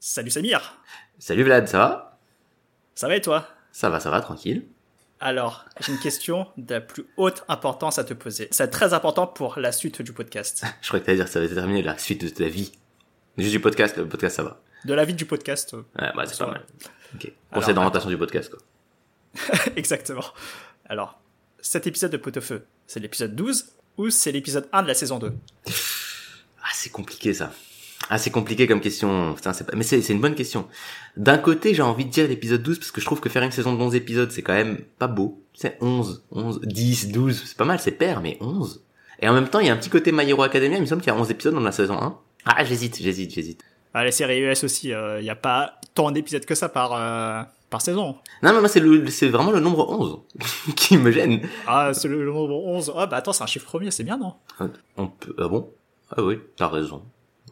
Salut Samir Salut Vlad, ça va? Ça va et toi? Ça va, ça va, tranquille. Alors, j'ai une question de la plus haute importance à te poser. C'est très important pour la suite du podcast. Je crois que t'allais dire que ça va déterminer la suite de ta vie. Juste du podcast, le podcast ça va. De la vie du podcast. euh, Ouais, bah c'est pas mal. Ok. Conseil d'orientation du podcast, quoi. Exactement. Alors, cet épisode de Pot-au-Feu, c'est l'épisode 12 ou c'est l'épisode 1 de la saison 2 Ah, c'est compliqué ça. Ah, c'est compliqué comme question. Putain, c'est pas... Mais c'est c'est une bonne question. D'un côté, j'ai envie de dire l'épisode 12 parce que je trouve que faire une saison de 11 épisodes, c'est quand même pas beau. C'est 11, 11, 10, 12, c'est pas mal, c'est pair, mais 11. Et en même temps, il y a un petit côté My Hero Academia, il me semble qu'il y a 11 épisodes dans la saison 1. Ah, j'hésite, j'hésite, j'hésite. ah, Les séries US aussi, il n'y a pas tant d'épisodes que ça par, euh, par saison. Non, mais moi, c'est le, c'est vraiment le nombre 11 qui me gêne. Ah, c'est le, le nombre 11. Ah, bah attends, c'est un chiffre premier, c'est bien, non? On peut, ah bon? Ah oui, t'as raison.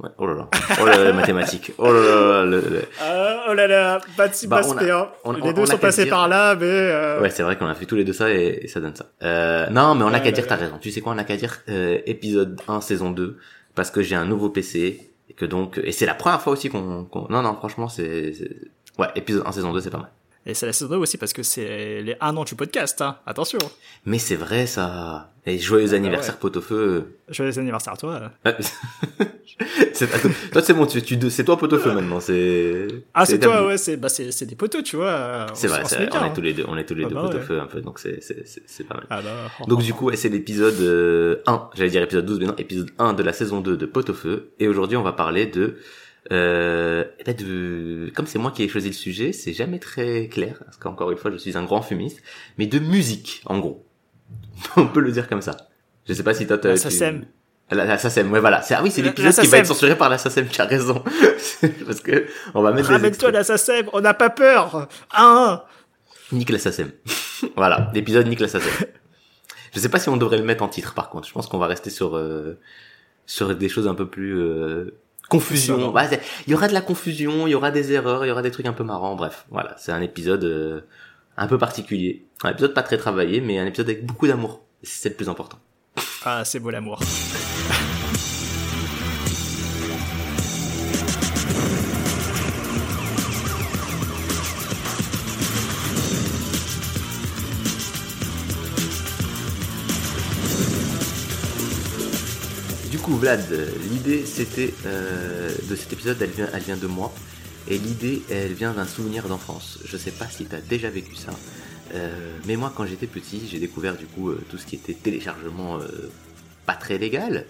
Ouais, oh là là. Oh là mathématiques. Oh là là, le- le- Euh, oh là là, Bah, on a- Baspéa. on- Les deux on sont passés dire- par là, mais... euh, Ouais, c'est vrai qu'on a fait tous les deux ça et, et ça donne ça. Euh, non, mais on a qu'à dire, t'as raison. Tu sais quoi, on a qu'à dire euh, épisode 1, saison 2, parce que j'ai un nouveau PC et que donc et c'est la première fois aussi qu'on, qu'on... non non, franchement, c'est, c'est... ouais, épisode 1, saison 2, c'est pas mal. Et c'est la saison 2 aussi parce que c'est les 1 an du podcast, hein. Attention. Mais c'est vrai ça. Et joyeux bah anniversaire ouais. pot-au-feu. Joyeux anniversaire à toi. c'est, attends, toi c'est bon, tu, tu, c'est toi pot-au-feu maintenant. C'est. Ah, c'est toi, ouais, c'est bah, c'est c'est des poteaux, tu vois. C'est vrai, on hein. est tous les deux, on est tous les Ah deux bah ouais. pot-au-feu un peu, donc c'est, c'est, c'est, c'est pas mal. Ah bah, Donc du coup, c'est l'épisode euh, 1, j'allais dire épisode 12, mais non, épisode 1 de la saison 2 de Pot au Feu. Et aujourd'hui, on va parler de... Euh, ben de comme c'est moi qui ai choisi le sujet, c'est jamais très clair, parce qu'encore une fois, je suis un grand fumiste, mais de musique, en gros. on peut le dire comme ça. Je sais pas si toi... t'as- tu- SACEM. La, SACEM, ouais, voilà. Ah oui, c'est l'épisode qui va être censuré par la SACEM, tu as raison. parce que on va mettre Ramène-toi la SACEM, on n'a pas peur. Un. Nique la SACEM. voilà, l'épisode Nique la SACEM. Je sais pas si on devrait le mettre en titre par contre. Je pense qu'on va rester sur euh, sur des choses un peu plus euh, confusion. Ouais, c'est- il y aura de la confusion, il y aura des erreurs, il y aura des trucs un peu marrants. Bref, voilà, c'est un épisode euh, un peu particulier. Un épisode pas très travaillé, mais un épisode avec beaucoup d'amour. C'est le plus important. Ah, c'est beau l'amour. l'idée c'était euh, de cet épisode, elle vient, elle vient de moi. Et l'idée, elle vient d'un souvenir d'enfance. Je sais pas si t'as déjà vécu ça. Euh, mais moi, quand j'étais petit, j'ai découvert du coup euh, tout ce qui était téléchargement pas très légal.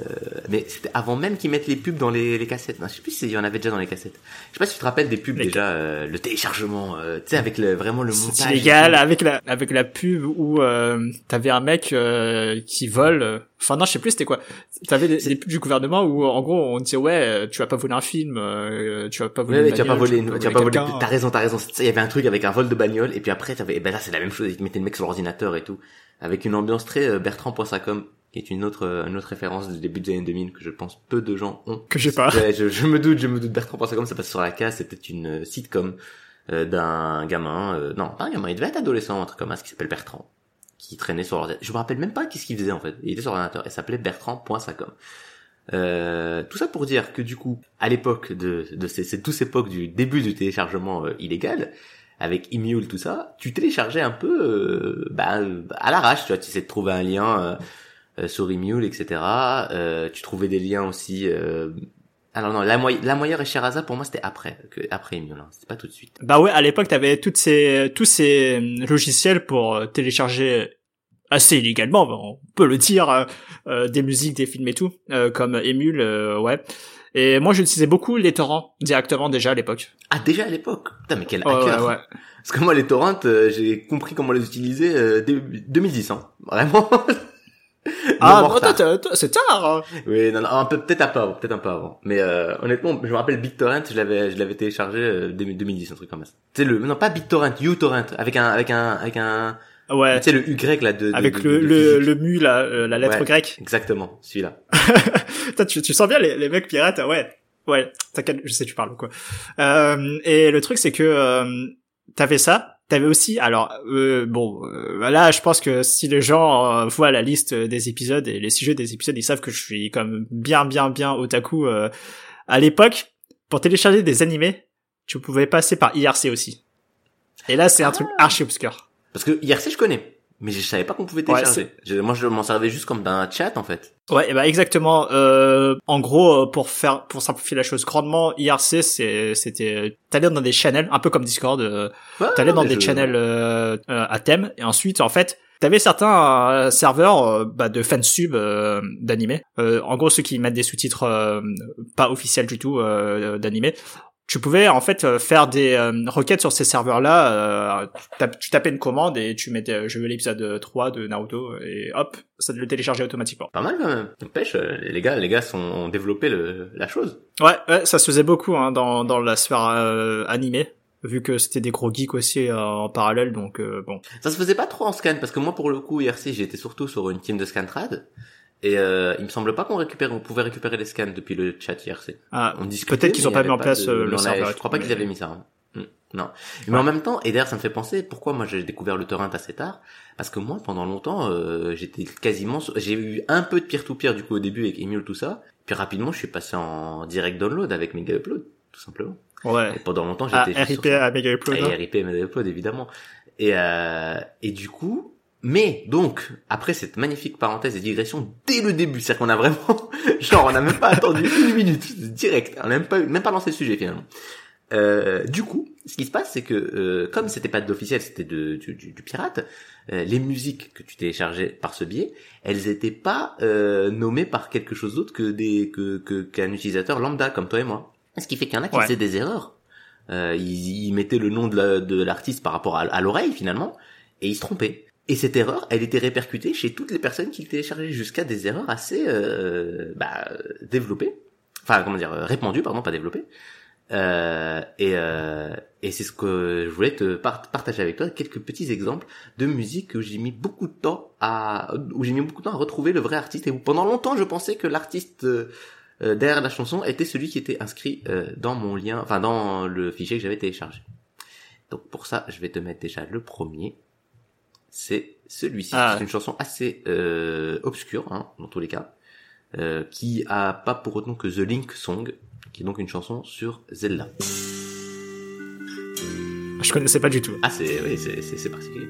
Euh, mais c'était avant même qu'ils mettent les pubs dans les, les cassettes. Non, je sais plus s'il y en avait déjà dans les cassettes. Je sais pas si tu te rappelles des pubs Les déjà, euh, le téléchargement, euh, tu sais, avec le, vraiment le C'est montage. illégal avec la avec la pub où euh, t'avais un mec euh, qui vole. Enfin non, je sais plus c'était quoi. T'avais des, des pubs du gouvernement où en gros on disait ouais, euh, tu vas pas voler un film, euh, tu vas pas voler. Ouais, une ouais, tu vas pas voler, une- tu vas pas voler. T'as raison, t'as raison. Il y avait un truc avec un vol de bagnole, et puis après, t'avais, et ben là, c'est la même chose. Ils te mettaient le mec sur l'ordinateur et tout, avec une ambiance très euh, Bertrand.sacom, qui est une autre, euh, une autre référence du début des années 2000 que je pense peu de gens ont. Que j'ai pas. Ouais, je, je me doute, je me doute. Bertrand.sacom, ça passe sur la case. C'était une euh, sitcom euh, d'un gamin. euh, non, pas un gamin. Il devait être adolescent, un truc comme ça, qui s'appelle Bertrand, qui traînait sur l'ordinateur. Je me rappelle même pas qu'est-ce qu'il faisait en fait. Il était sur l'ordinateur. Il s'appelait Bertrand.sacom. Euh, tout ça pour dire que du coup, à l'époque de, de ces, cette douce époque du début du téléchargement euh, illégal, avec Emule tout ça, tu téléchargeais un peu euh, bah, à l'arrache, tu vois, tu essaies de trouver un lien euh, euh, sur Emule, etc. Euh, tu trouvais des liens aussi. Euh... Alors non, la, moy la moyenne et Sherazade pour moi c'était après, que, après Emule, hein, c'était pas tout de suite. Bah ouais, à l'époque t'avais toutes ces tous ces euh, logiciels pour euh, télécharger assez illégalement, on peut le dire, euh, euh, des musiques, des films et tout, euh, comme Emule, euh, ouais. Et moi j'utilisais beaucoup les torrents directement déjà à l'époque. Ah déjà à l'époque, putain mais quel hacker. ouais, ouais. Parce que moi les torrents, euh, j'ai compris comment les utiliser euh, dès 2010, hein. vraiment. Ah, c'est tard. hein. Oui, non, non, un peu, peut-être un peu avant, peut-être un peu avant. Mais euh, honnêtement, je me rappelle BitTorrent, je l'avais, je l'avais téléchargé euh, dès 2010, un truc comme ça. Sais le, non pas BitTorrent, uTorrent, avec un, avec un, avec un, Ouais. tu sais le Y là de, de- Avec de- le, de le, le mu, là, euh, la lettre Ouais. grecque. Exactement, celui-là. Tu, tu sens bien les, les mecs pirates, ouais. Ouais, t'inquiète, je sais tu parles quoi. Euh, et le truc c'est que euh, t'avais ça, t'avais aussi, alors euh, bon, euh, là je pense que si les gens euh, voient la liste des épisodes et les sujets des épisodes, ils savent que je suis comme bien bien bien otaku. Euh, à l'époque, pour télécharger des animés, tu pouvais passer par IRC aussi. Et là, c'est un truc archi obscur. Parce que IRC, je connais. Mais je savais pas qu'on pouvait télécharger. Moi, je m'en servais juste comme d'un chat, en fait. Ouais, et bah exactement. Euh, en gros, euh, pour faire, pour simplifier la chose grandement, IRC, c'était, t'allais dans des channels, un peu comme Discord. Euh, Ouais, t'allais dans des je- channels euh, euh, à thème, et ensuite, en fait, t'avais certains serveurs bah, de fansub euh, d'animé. Euh, en gros, ceux qui mettent des sous-titres euh, pas officiels du tout d'animé. Tu pouvais en fait euh, faire des euh, requêtes sur ces serveurs-là. Euh, tu tap- tu tapais une commande et tu mettais euh, je veux l'épisode 3 de Naruto et hop, ça le téléchargeait automatiquement. Pas mal, quand même. Euh, les gars, les gars sont, ont développé le, la chose. Ouais, ouais, ça se faisait beaucoup hein, dans dans la sphère euh, animée, vu que c'était des gros geeks aussi euh, en parallèle, donc euh, bon. Ça se faisait pas trop en scan, parce que moi, pour le coup, IRC, j'étais surtout sur une team de Scantrad. Et euh, il me semble pas qu'on récupère, on pouvait récupérer les scans depuis le chat IRC. Ah, On discutait, Peut-être qu'ils ont pas mis en place, de- euh, le non, serveur Je crois pas qu'ils avaient mis ça. hein. Hmm, Non. Mais en même temps, et d'ailleurs, ça me fait penser pourquoi moi j'ai découvert le torrent assez tard. Parce que moi, pendant longtemps, euh, j'étais quasiment, j'ai eu un peu de peer-to-peer du coup au début avec Emule tout ça. Puis rapidement, je suis passé en direct download avec Mega Upload, tout simplement. Ouais. Et pendant longtemps, Ah, j'étais juste RIP sur à Mega Upload. Et hein. RIP Mega Upload évidemment. Et euh, et du coup, mais donc après cette magnifique parenthèse et digression dès le début, c'est-à-dire qu'on a vraiment, genre on n'a même pas attendu une minute, direct, on n'a même pas même pas lancé le sujet finalement. Euh, du coup, ce qui se passe, c'est que euh, comme c'était pas de l'officiel, c'était de, du, du- du pirate, euh, les musiques que tu téléchargeais par ce biais, elles étaient pas euh, nommées par quelque chose d'autre que des que qu'un utilisateur lambda comme toi et moi. Ce qui fait qu'il y en a qui Ouais. faisaient des erreurs. Euh, ils, ils mettaient le nom de la- de l'artiste par rapport à, à l'oreille finalement, et ils se trompaient. Et cette erreur, elle était répercutée chez toutes les personnes qui le téléchargeaient jusqu'à des erreurs assez euh, bah, développées, enfin comment dire, répandues, pardon, pas développées. Euh, et euh, et c'est ce que je voulais te part- partager avec toi quelques petits exemples de musique où j'ai mis beaucoup de temps à où j'ai mis beaucoup de temps à retrouver le vrai artiste. Et où pendant longtemps je pensais que l'artiste euh, euh, derrière la chanson était celui qui était inscrit euh, dans mon lien enfin dans le fichier que j'avais téléchargé. Donc pour ça je vais te mettre déjà le premier c'est celui-ci Ah. c'est une chanson assez euh, obscure hein, dans tous les cas euh, qui a pas pour autant que The Link Song qui est donc une chanson sur Zelda Je connaissais pas du tout. ah c'est oui c'est c'est c'est particulier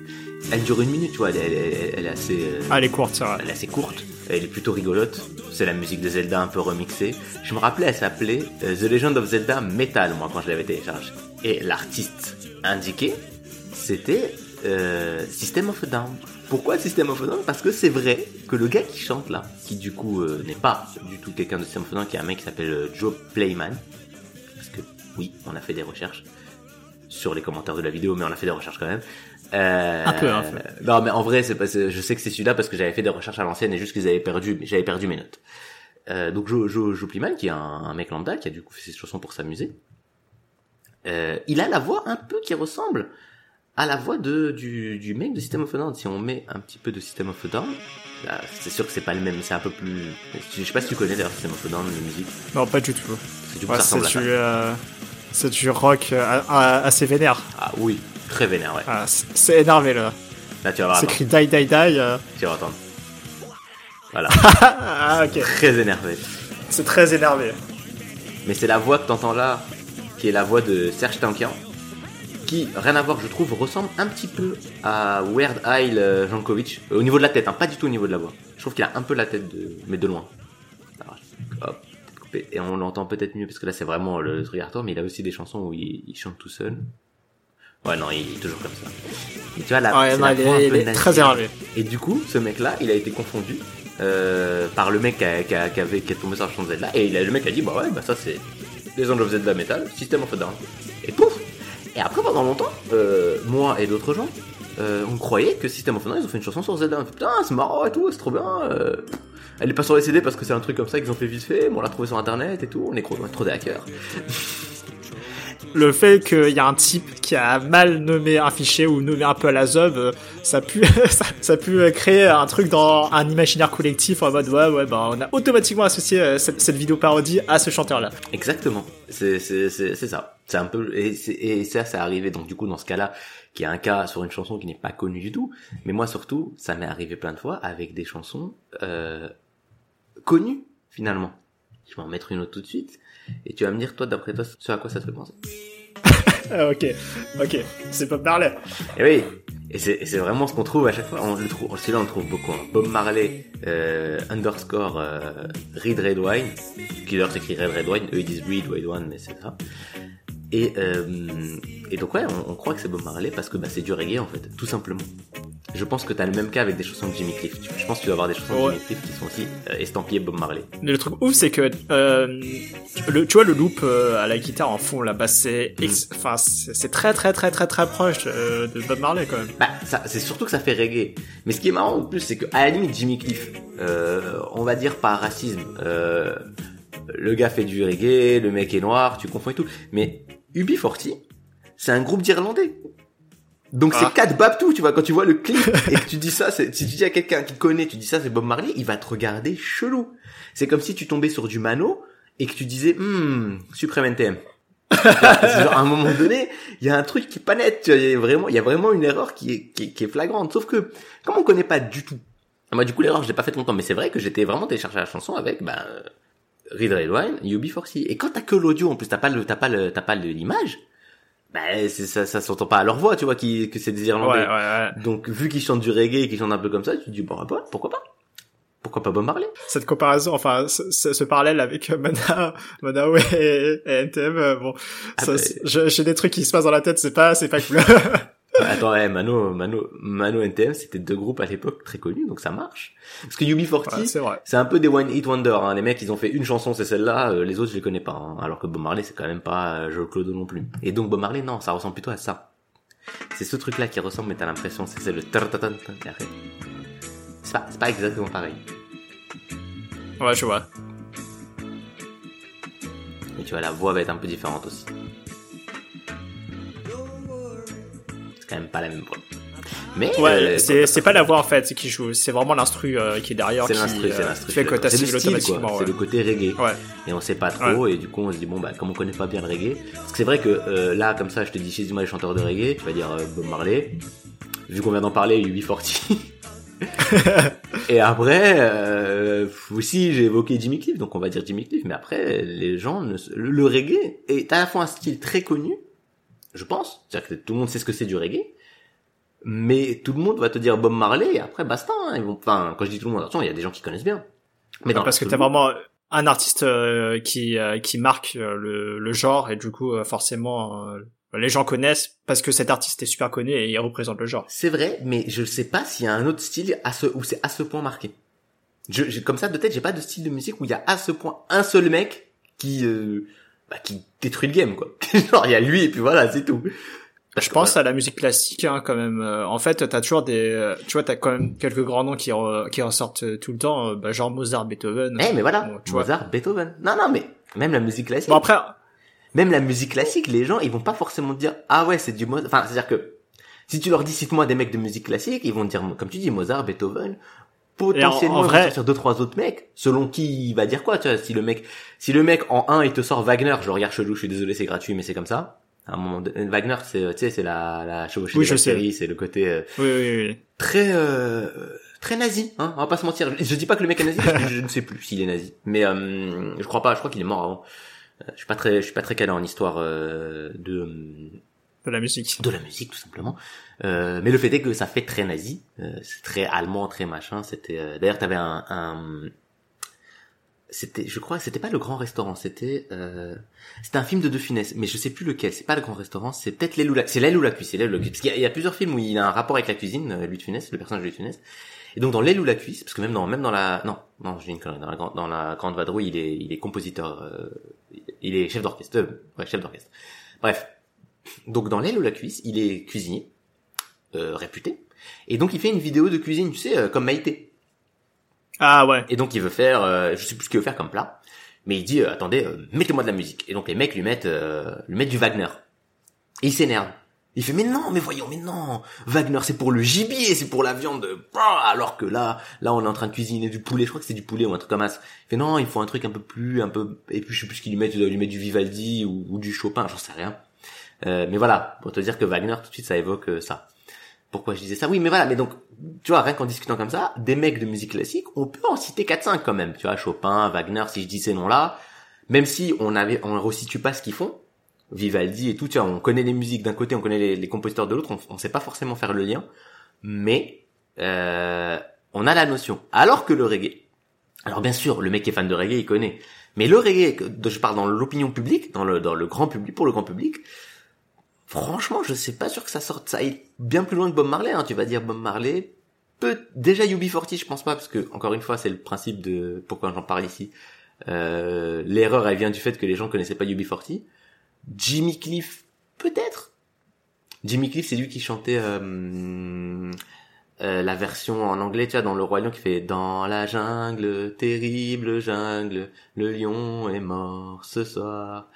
elle dure une minute tu vois elle, elle, elle- elle est assez euh, Ah, elle est courte, ça. elle est assez courte, elle est plutôt rigolote. C'est la musique de Zelda un peu remixée. Je me rappelais, elle s'appelait euh, The Legend of Zelda Metal, moi, quand je l'avais téléchargée. Et l'artiste indiqué, c'était euh, System of a Down. Pourquoi System of a Down? Parce que c'est vrai que le gars qui chante là, qui du coup euh, n'est pas du tout quelqu'un de System of a Down, qui est un mec qui s'appelle euh, Joe Playman, parce que oui, on a fait des recherches sur les commentaires de la vidéo, mais on a fait des recherches quand même. Euh, Un peu, un peu. Non, mais en vrai, c'est pas, je sais que c'est celui-là parce que j'avais fait des recherches à l'ancienne et juste qu'ils avaient perdu, j'avais perdu mes notes. Euh, donc Joe, Joe, Joe Pliman, qui est un, un mec lambda, qui a du coup fait ses chansons pour s'amuser. Euh, il a la voix un peu qui ressemble à la voix de du, du mec de System of a Down. Si on met un petit peu de System of a Down, là, c'est sûr que c'est pas le même, c'est un peu plus. Je sais pas si tu connais d'ailleurs System of a Down, la musique. Non, pas du tout. C'est du coup Ouais, ça euh, du rock euh, assez vénère. Ah oui, très vénère, ouais. Ah, c'est énervé, là. Là tu vas voir, C'est écrit die, die, die. euh. tu vas entendre. Voilà, ah, ok. très énervé. C'est très énervé. Mais c'est la voix que t'entends là, qui est la voix de Serge Tankian, qui, rien à voir, je trouve, ressemble un petit peu à Weird Al euh, Jankovic, euh, au niveau de la tête, hein, pas du tout au niveau de la voix. Je trouve qu'il a un peu la tête de, mais de loin. Alors, hop, et on l'entend peut-être mieux parce que là c'est vraiment le truc hardcore, mais il a aussi des chansons où il, il chante tout seul. Ouais, non, il est toujours comme ça. Mais tu vois, la, Ouais, non, la il voix un est, peu il est nasillarde. très énervé. Et du coup, ce mec-là, il a été confondu euh, par le mec qui, a, qui, a- qui avait, qui est tombé sur la chanson de Zelda. Et il a, le mec a dit, bah ouais, bah ça c'est Legend of Zelda Metal, System of a Down. Et pouf Et après, pendant longtemps, euh, moi et d'autres gens, euh, on croyait que System of a Down, ils ont fait une chanson sur Zelda. Putain, c'est marrant et tout, c'est trop bien. euh. Elle est pas sur les CD parce que c'est un truc comme ça qu'ils ont fait vite fait, mais on l'a trouvé sur internet et tout, on est trop, trop des hackers. Le fait qu'il y a un type qui a mal nommé un fichier ou nommé un peu à la zob, euh, ça a pu, ça, ça euh, créer un truc dans un imaginaire collectif en mode ouais, ouais, bah on a automatiquement associé euh, cette, vidéo parodie à ce chanteur-là. Exactement. C'est ça. C'est un peu et ça c'est arrivé donc du coup dans ce cas-là qui est un cas sur une chanson qui n'est pas connue du tout. Mais moi surtout ça m'est arrivé plein de fois avec des chansons euh, connues finalement. Je vais en mettre une autre tout de suite. Et tu vas me dire, toi, d'après toi, ce à quoi ça te fait penser. Ah, ok, ok, c'est Bob Marley. Et oui, et c'est vraiment ce qu'on trouve à chaque fois. On le trouve, celui-là on le trouve beaucoup. Hein. Bob Marley euh, underscore euh, Reed Red Wine, qui d'ailleurs s'écrit Red Red Wine. Eux ils disent Reed Red Wine, mais c'est ça. Et, euh, et donc ouais, on, on croit que c'est Bob Marley parce que bah, c'est du reggae en fait, tout simplement. Je pense que t'as le même cas avec des chansons de Jimmy Cliff. Je pense que tu vas avoir des chansons de Jimmy Cliff qui sont aussi euh, estampillées Bob Marley. Mais le truc ouf, c'est que euh, le, tu vois le loop euh, à la guitare en fond là, bah c'est, ex- enfin c'est très très très très très proche de Bob Marley quand même. Bah, c'est surtout que ça fait reggae. Mais ce qui est marrant en plus, c'est que à la limite Jimmy Cliff, euh, on va dire par racisme, euh, le gars fait du reggae, le mec est noir, tu confonds et tout. Mais UB40, c'est un groupe d'Irlandais. Donc Ah. c'est quatre Babtou, tu vois, quand tu vois le clip et que tu dis ça, si tu dis à quelqu'un qui connaît, tu dis ça c'est Bob Marley, il va te regarder chelou. C'est comme si tu tombais sur du Mano et que tu disais, hmm, Supreme NTM. Genre, à un moment donné, il y a un truc qui est pas net, tu vois, il y a vraiment, il y a vraiment une erreur qui est, qui est, qui est flagrante. Sauf que, comme on connaît pas du tout, moi du coup l'erreur je l'ai pas faite longtemps, mais c'est vrai que j'étais vraiment téléchargé la chanson avec, ben, Read Red Wine, UB40. Et quand t'as que l'audio, en plus t'as pas le, t'as pas le, t'as pas l'image, ben, c'est, ça, ça s'entend pas à leur voix, tu vois, qui, que c'est des Ouais, Irlandais. ouais, ouais. Donc, vu qu'ils chantent du reggae et qu'ils chantent un peu comme ça, tu te dis, bon, bah, pourquoi pas? Pourquoi pas Bob Marley? Cette comparaison, enfin ce, ce- ce parallèle avec Mana, Manao et, et NTM, euh, bon, Ah bah, j'ai des trucs qui se passent dans la tête, c'est pas, c'est pas cool. Attends, ouais, Mano, Mano, Mano NTM, c'était deux groupes à l'époque très connus, donc ça marche. Parce que UB40, Ouais, c'est un peu des one hit wonder, hein. Les mecs, ils ont fait une chanson, c'est celle-là, euh, les autres, je les connais pas, hein. Alors que Bob Marley, c'est quand même pas euh, Joe Clodo non plus. Et donc, Bob Marley, non, ça ressemble plutôt à ça. C'est ce truc-là qui ressemble, mais t'as l'impression, c'est c'est le. C'est pas, c'est pas exactement pareil. Ouais, je vois. Et tu vois, la voix va être un peu différente aussi. C'est quand même pas la même voix. Mais, Ouais, euh, c'est c'est pas la voix en fait qui joue, c'est vraiment l'instru euh, qui est derrière c'est qui, l'instru, c'est euh, l'instru. qui fait que C'est le. C'est côté reggae. ouais. et on sait pas trop et du coup on se dit bon bah comme on connaît pas bien le reggae parce que c'est vrai que euh, là comme ça je te dis chez moi les chanteurs de reggae tu vas dire Bob Marley vu qu'on vient d'en parler UB40 et après euh, aussi j'ai évoqué Jimmy Cliff donc on va dire Jimmy Cliff mais après les gens ne le reggae est à la fois un style très connu je pense c'est-à-dire que tout le monde sait ce que c'est du reggae mais tout le monde va te dire Bob Marley et après basta hein, ils vont enfin quand je dis tout le monde attention il y a des gens qui connaissent bien mais parce que t'as vraiment un artiste euh, qui euh, qui marque euh, le, le genre et du coup euh, forcément euh, les gens connaissent parce que cet artiste est super connu et il représente le genre. C'est vrai, mais je sais pas s'il y a un autre style à ce où c'est à ce point marqué. Je, comme ça de tête, j'ai pas de style de musique où il y a à ce point un seul mec qui euh, bah, qui détruit le game quoi. Genre il y a lui et puis voilà, c'est tout. Je pense à la musique classique hein, quand même. Euh, En fait, t'as toujours des, euh, tu vois, t'as quand même quelques grands noms qui re- qui ressortent euh, tout le temps, bah, genre Mozart, Beethoven. Eh mais voilà, Bon, tu vois. Mozart, Beethoven. Non non mais même la musique classique. Bon après, Même la musique classique, les gens ils vont pas forcément dire ah ouais c'est du Mozart. Enfin c'est à dire que si tu leur dis cite-moi des mecs de musique classique, ils vont dire comme tu dis Mozart, Beethoven. Potentiellement, en vont vrai- sortir deux trois autres mecs, selon qui il va dire quoi, tu vois. Si le mec, si le mec en un il te sort Wagner, je regarde chelou, je suis désolé, c'est gratuit, mais c'est comme ça. À un moment donné, Wagner, c'est, euh, tu sais, c'est la, la chevauchée Oui, je sais. bactéries, c'est le côté euh, oui, oui, oui. très, euh, très nazi, hein. On va pas se mentir. Je, je dis pas que le mec est nazi, parce que je ne sais plus s'il est nazi, mais euh, je crois pas. Je crois qu'il est mort avant. Euh, Je suis pas très, je suis pas très calé en histoire euh, de de la musique. de la musique tout simplement. Euh, mais le fait est que ça fait très nazi, euh, c'est très allemand, très machin. C'était euh, d'ailleurs t'avais un, un... c'était, je crois, c'était pas le grand restaurant, c'était euh... c'était un film de De Funès, mais je sais plus lequel. C'est pas le grand restaurant, c'est peut-être l'aile ou la, c'est l'aile ou la cuisse, c'est l'aile ou la cuisse. Parce qu'il y, a- y a plusieurs films où il a un rapport avec la cuisine, euh, lui de Funès, le personnage de Louis de Funès. Et donc dans l'aile ou la cuisse, parce que même dans même dans la non non j'ai une connerie dans la grande dans la grande vadrouille il est il est compositeur, euh, il est chef d'orchestre, ouais chef d'orchestre. Bref, donc dans l'aile ou la cuisse, il est cuisinier, euh, réputé, et donc il fait une vidéo de cuisine, tu sais, euh, comme Maïté. Ah ouais. Et donc il veut faire, euh, je sais plus ce qu'il veut faire comme plat, mais il dit, euh, attendez, euh, mettez-moi de la musique. Et donc les mecs lui mettent, euh, lui mettent du Wagner. Et il s'énerve. Il fait, mais non, mais voyons, mais non, Wagner c'est pour le gibier, c'est pour la viande, alors que là, là on est en train de cuisiner du poulet, je crois que c'est du poulet ou un truc comme ça. Il fait, non, il faut un truc un peu plus, un peu, et puis je sais plus ce qu'il lui met, il doit lui mettre du Vivaldi ou, ou du Chopin, j'en sais rien. Euh, mais voilà, pour te dire que Wagner, tout de suite, ça évoque euh, ça. Pourquoi je disais ça? Oui, mais voilà, mais donc, tu vois, rien qu'en discutant comme ça, des mecs de musique classique, on peut en citer 4-5 quand même. Tu vois, Chopin, Wagner, si je dis ces noms-là, même si on avait, on resitue pas ce qu'ils font, Vivaldi et tout, tu vois, on connaît les musiques d'un côté, on connaît les, compositeurs de l'autre, on, on sait pas forcément faire le lien, mais euh, on a la notion. Alors que le reggae, alors bien sûr, le mec qui est fan de reggae, il connaît, mais le reggae, je parle dans l'opinion publique, dans le, dans le grand public, pour le grand public, franchement, je sais pas sûr que ça sorte, ça aille bien plus loin que Bob Marley, hein. tu vas dire Bob Marley, peut, déjà UB40, je pense pas, parce que, encore une fois, c'est le principe de, pourquoi j'en parle ici, euh, l'erreur, elle vient du fait que les gens connaissaient pas UB40, Jimmy Cliff, peut-être? Jimmy Cliff, c'est lui qui chantait euh, euh, la version en anglais, tu vois, dans le roi lion qui fait dans la jungle, terrible jungle, le lion est mort ce soir.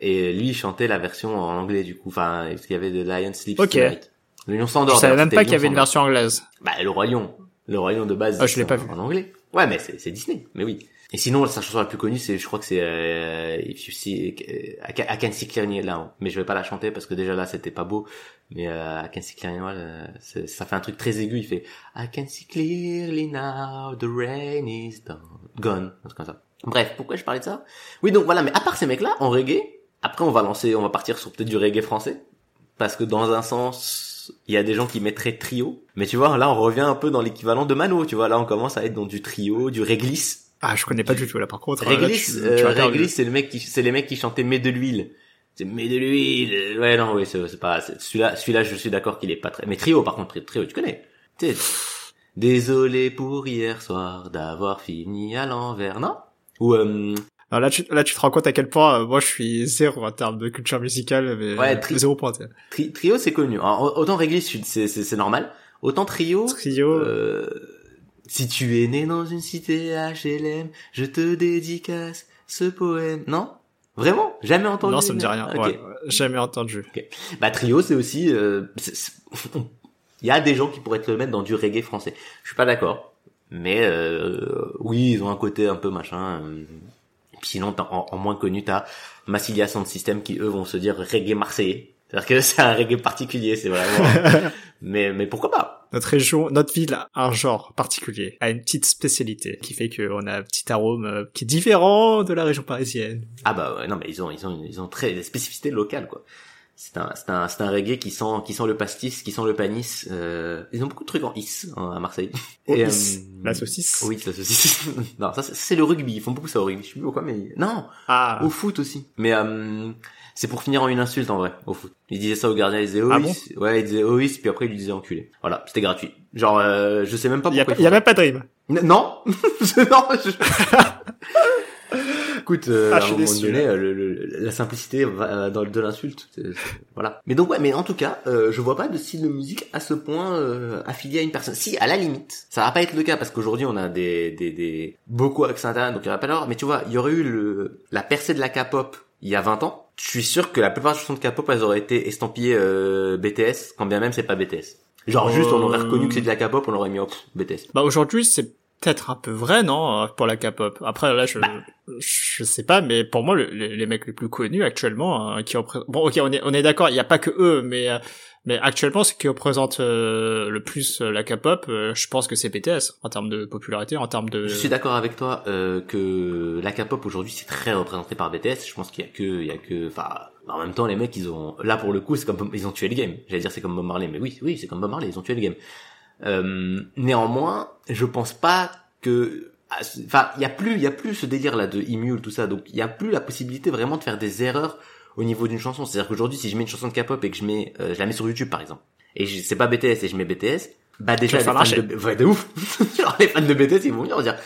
Et lui il chantait la version en anglais du coup, enfin, parce qu'il y avait de Lion Sleeps Ok. Tonight. Le lion s'endort. Je savais même pas qu'il y avait une version anglaise. Bah, le roi lion. Le roi lion de base. Ah, je l'ai pas en- vu. En anglais. Ouais, mais c'est Disney. Mais oui. Et sinon, sa chanson la plus connue, c'est, je crois que c'est euh, If You See, euh, I Can- See Clearly Now. Mais je vais pas la chanter parce que déjà là, c'était pas beau. Mais euh, I Can See Clearly Now, euh, ça fait un truc très aigu. Il fait I Can See Clearly Now, the rain is done. Gone. Un truc comme ça. Bref, pourquoi je parlais de ça? Oui, donc voilà. Mais à part ces mecs-là, en reggae, après on va lancer, on va partir sur peut-être du reggae français. Parce que dans un sens, il y a des gens qui mettraient trio. Mais tu vois, là, on revient un peu dans l'équivalent de Mano. Tu vois, là, on commence à être dans du trio, du réglisse. Ah, je connais pas du tout là. Par contre, Réglisse, euh, réglisse, c'est le mec qui, c'est les mecs qui chantaient mets de l'huile. C'est mets de l'huile. Ouais, non, oui, c'est c'est pas, c'est- celui-là, celui-là, je suis d'accord qu'il est pas très, mais trio, par contre, trio, tu connais. Tu sais, désolé pour hier soir d'avoir fini à l'envers, non? Ou, euh, Alors là, tu, là, tu te rends compte à quel point euh, moi je suis zéro en termes de culture musicale, mais Ouais, euh, tri- zéro point. tri- trio, c'est connu. Alors, autant réglisse, c'est, normal. Autant trio, Trio. Euh, si tu es né dans une cité HLM, je te dédicace ce poème. Non? Vraiment? Jamais entendu? Non, ça me dit rien. Ouais, jamais entendu. Bah trio, c'est aussi. euh, Il y a des gens qui pourraient te le mettre dans du reggae français. Je suis pas d'accord, mais euh, oui, ils ont un côté un peu machin. Puis sinon, en moins connu, t'as Massilia Sound System qui eux vont se dire reggae marseillais. C'est-à-dire que c'est un reggae particulier, c'est vraiment. mais mais pourquoi pas? Notre région, notre ville a un genre particulier, a une petite spécialité qui fait qu'on a un petit arôme euh, qui est différent de la région parisienne. Ah bah ouais, non mais ils ont ils ont ils ont très des spécificités locales quoi. C'est un c'est un c'est un reggae qui sent qui sent le pastis, qui sent le panis. Euh, ils ont beaucoup de trucs en is hein, à Marseille. Au Et, euh, la saucisse. Oui, la saucisse. non, ça c'est- c'est le rugby. Ils font beaucoup ça au rugby. Je sais plus pourquoi, mais non, Ah, au foot aussi. Mais euh, c'est pour finir en une insulte en vrai au foot. Il disait ça au gardien, il disait oh Ah is. ouais, il disait oh is, puis après il lui disait enculé. Voilà, c'était gratuit. Genre euh, je sais même pas il y a, pourquoi. il y a ils font même pas de rime. N- Non, non. je- Écoute, euh, Ah, à un moment donné, euh, le- le- la simplicité va euh, dans de l'insulte. Voilà. Mais donc ouais, mais en tout cas, euh, je vois pas de style de musique à ce point euh, affilié à une personne. Si, à la limite, ça va pas être le cas parce qu'aujourd'hui on a des des des beaucoup accents internet, donc il y aura pas l'heure. Mais tu vois, il y aurait eu le la percée de la K-pop il y a 20 ans. Je suis sûr que la plupart des chansons de K-pop elles auraient été estampillées euh, BTS, quand bien même c'est pas BTS. Genre juste on aurait reconnu que c'est de la K-pop, on aurait mis hop BTS. Bah aujourd'hui, c'est peut-être un peu vrai, non, euh, pour la K-pop. Après, là, je, Bah. je sais pas, mais pour moi, le- les, mecs les plus connus actuellement, euh, qui représentent... Bon, ok, on est, on est d'accord, il n'y a pas que eux, mais, euh, mais actuellement, ce qui représente euh, le plus euh, la K-pop, je pense que c'est BTS, en termes de popularité, en termes de... Je suis d'accord avec toi euh, que la K-pop aujourd'hui c'est très représenté par BTS. Je pense qu'il y a que, il y a que, enfin, en même temps les mecs ils ont, là pour le coup c'est comme ils ont tué le game. J'allais dire c'est comme Bob Marley, mais oui, oui c'est comme Bob Marley, ils ont tué le game. Euh, néanmoins, je pense pas que, ah, c'est- enfin, il y a plus, il y a plus ce délire là de Emule tout ça, donc il y a plus la possibilité vraiment de faire des erreurs au niveau d'une chanson. C'est-à-dire qu'aujourd'hui si je mets une chanson de K-pop et que je mets, euh, je la mets sur YouTube par exemple, et je- c'est pas BTS et je mets BTS, bah déjà les fans de, ouais, de ouf. Genre les fans de BTS ils vont venir dire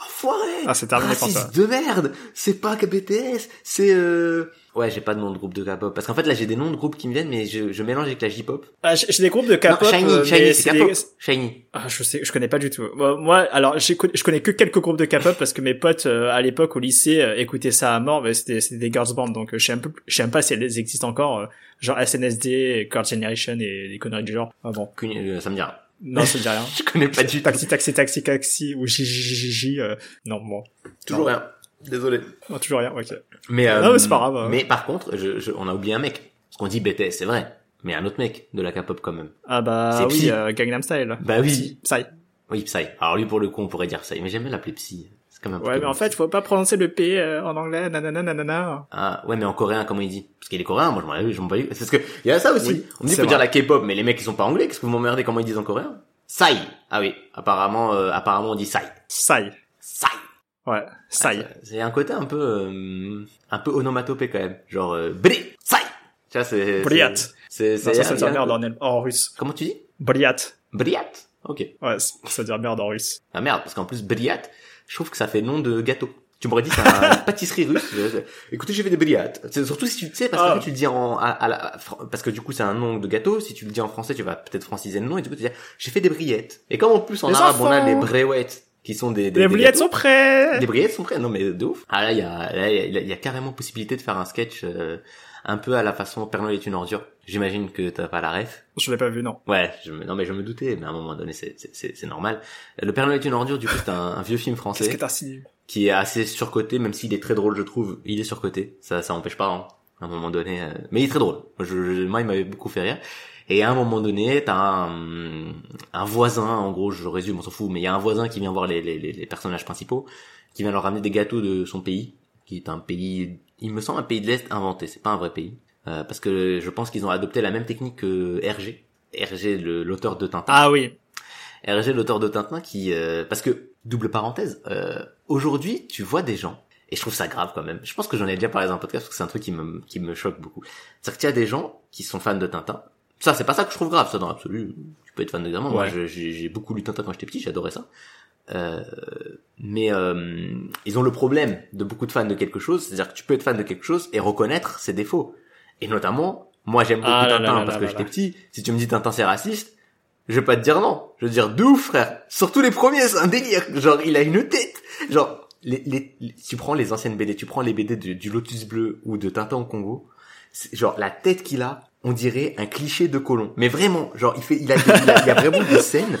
Enfoiré Ah, c'est terminé pour de merde C'est pas que BTS, c'est euh... Ouais, j'ai pas de nom de groupe de K-pop. Parce qu'en fait, là, j'ai des noms de groupes qui me viennent, mais je, je mélange avec la J-pop. Ah, j'ai des groupes de Non, K-pop, Shiny, euh, Shiny, c'est K-pop. des- Shiny. Ah, je sais, je connais pas du tout. Moi, alors, je connais que quelques groupes de K-pop parce que mes potes euh, à l'époque au lycée euh, écoutaient ça à mort, mais c'était c'était des girls band, donc euh, je sais un peu, je sais même pas si elles existent encore, euh, genre SNSD, Girl Generation et des conneries du genre. Ah bon, Ça me dit rien. non, ça dit rien. Je connais pas du tout. Taxi, taxi, taxi, taxi ou JJJJ, euh, non, bon, Toujours rien. Désolé. non, toujours rien. Ok. Mais, euh, Non, mais c'est pas grave, hein. Mais par contre, je, je- on a oublié un mec. Parce qu'on dit BTS, c'est vrai. Mais un autre mec de la K-pop quand même. Ah bah C'est oui, Psy. euh, Gangnam Style. Bah oui. Psy. Oui, Psy. Alors lui, pour le coup, on pourrait dire Psy. Mais j'aime bien l'appeler Psy. C'est comme un Ouais, mais en fait, faut pas prononcer le P euh, en anglais, nanana, nanana. Ah, ouais, mais en coréen, comment il dit? Parce qu'il est coréen, moi je m'en ai je m'en les- C'est parce que, il y a ça aussi. Oui, On me dit faut dire vrai. la K-pop, mais les mecs ils sont pas anglais, qu'est-ce que vous m'emmerdez comment ils disent en coréen? Sai Ah oui, apparemment, euh, apparemment on dit Sai. Sai. Sai Ouais, Sai. C'est un côté un peu, euh, un peu onomatopée quand même. Genre, euh, Bri Sai Tu vois, c'est... Briat. C'est, c'est, ça, ça veut y dire merde en, en russe. Comment tu dis? Briat. Briat? Ok. Ouais, ça veut dire merde en russe. Ah merde, parce qu'en plus Briat, je trouve que ça fait nom de gâteau. Tu m'aurais dit c'est un pâtisserie russe. Écoutez, j'ai fait des Briat. C'est surtout si tu tu sais parce que Ah. tu le dis en à, à la parce que du coup c'est un nom de gâteau. Si tu le dis en français, tu vas peut-être franciser le nom et du coup tu dis j'ai fait des brillettes. Et comme en plus en Les arabe on a les brewets qui sont des des, Les des bliettes gâteaux. sont prêts Les brillettes sont prêts, non mais de ouf. Ah là il y a là, il y y a carrément possibilité de faire un sketch euh, un peu à la façon Père Noël est une ordure. J'imagine que t'as pas la ref. Je l'ai pas vu, non. Ouais, je non mais je me doutais, mais à un moment donné c'est c'est c'est normal. Le Père Noël est une ordure, du coup c'est un, un vieux film Qu'est-ce français que t'as qui est assez surcoté, même s'il est très drôle je trouve. Il est surcoté, ça ça empêche pas. Hein, à un moment donné, euh, mais il est très drôle. Je, je- moi il m'avait beaucoup fait rire. Et à un moment donné, t'as un, un voisin, en gros, je résume, on s'en fout, mais il y a un voisin qui vient voir les, les, les personnages principaux, qui vient leur ramener des gâteaux de son pays, qui est un pays, il me semble un pays de l'Est inventé, c'est pas un vrai pays. Euh, parce que je pense qu'ils ont adopté la même technique que RG. RG, le- l'auteur de Tintin. Ah oui. RG, l'auteur de Tintin, qui... euh, parce que, double parenthèse, euh, aujourd'hui, tu vois des gens, et je trouve ça grave quand même, je pense que j'en ai déjà parlé dans un podcast, parce que c'est un truc qui me, qui me choque beaucoup. C'est-à-dire qu'il y a des gens qui sont fans de Tintin. Ça, c'est pas ça que je trouve grave, ça, dans l'absolu. Tu peux être fan de. Moi, Ouais. je- j'ai beaucoup lu Tintin quand j'étais petit, j'adorais ça. Euh, mais euh, ils ont le problème de beaucoup de fans de quelque chose, c'est-à-dire que tu peux être fan de quelque chose et reconnaître ses défauts. Et notamment, moi j'aime beaucoup Ah Tintin là là parce là que j'étais petit. Si tu me dis Tintin c'est raciste, je vais pas te dire non. Je vais te dire de ouf frère. Surtout les premiers, c'est un délire. Genre il a une tête. Genre les, les, les- tu prends les anciennes BD, tu prends les BD de- du Lotus Bleu ou de Tintin au Congo. Genre la tête qu'il a, on dirait un cliché de colon. Mais vraiment, genre il fait, il a, des- il a, il y a vraiment des scènes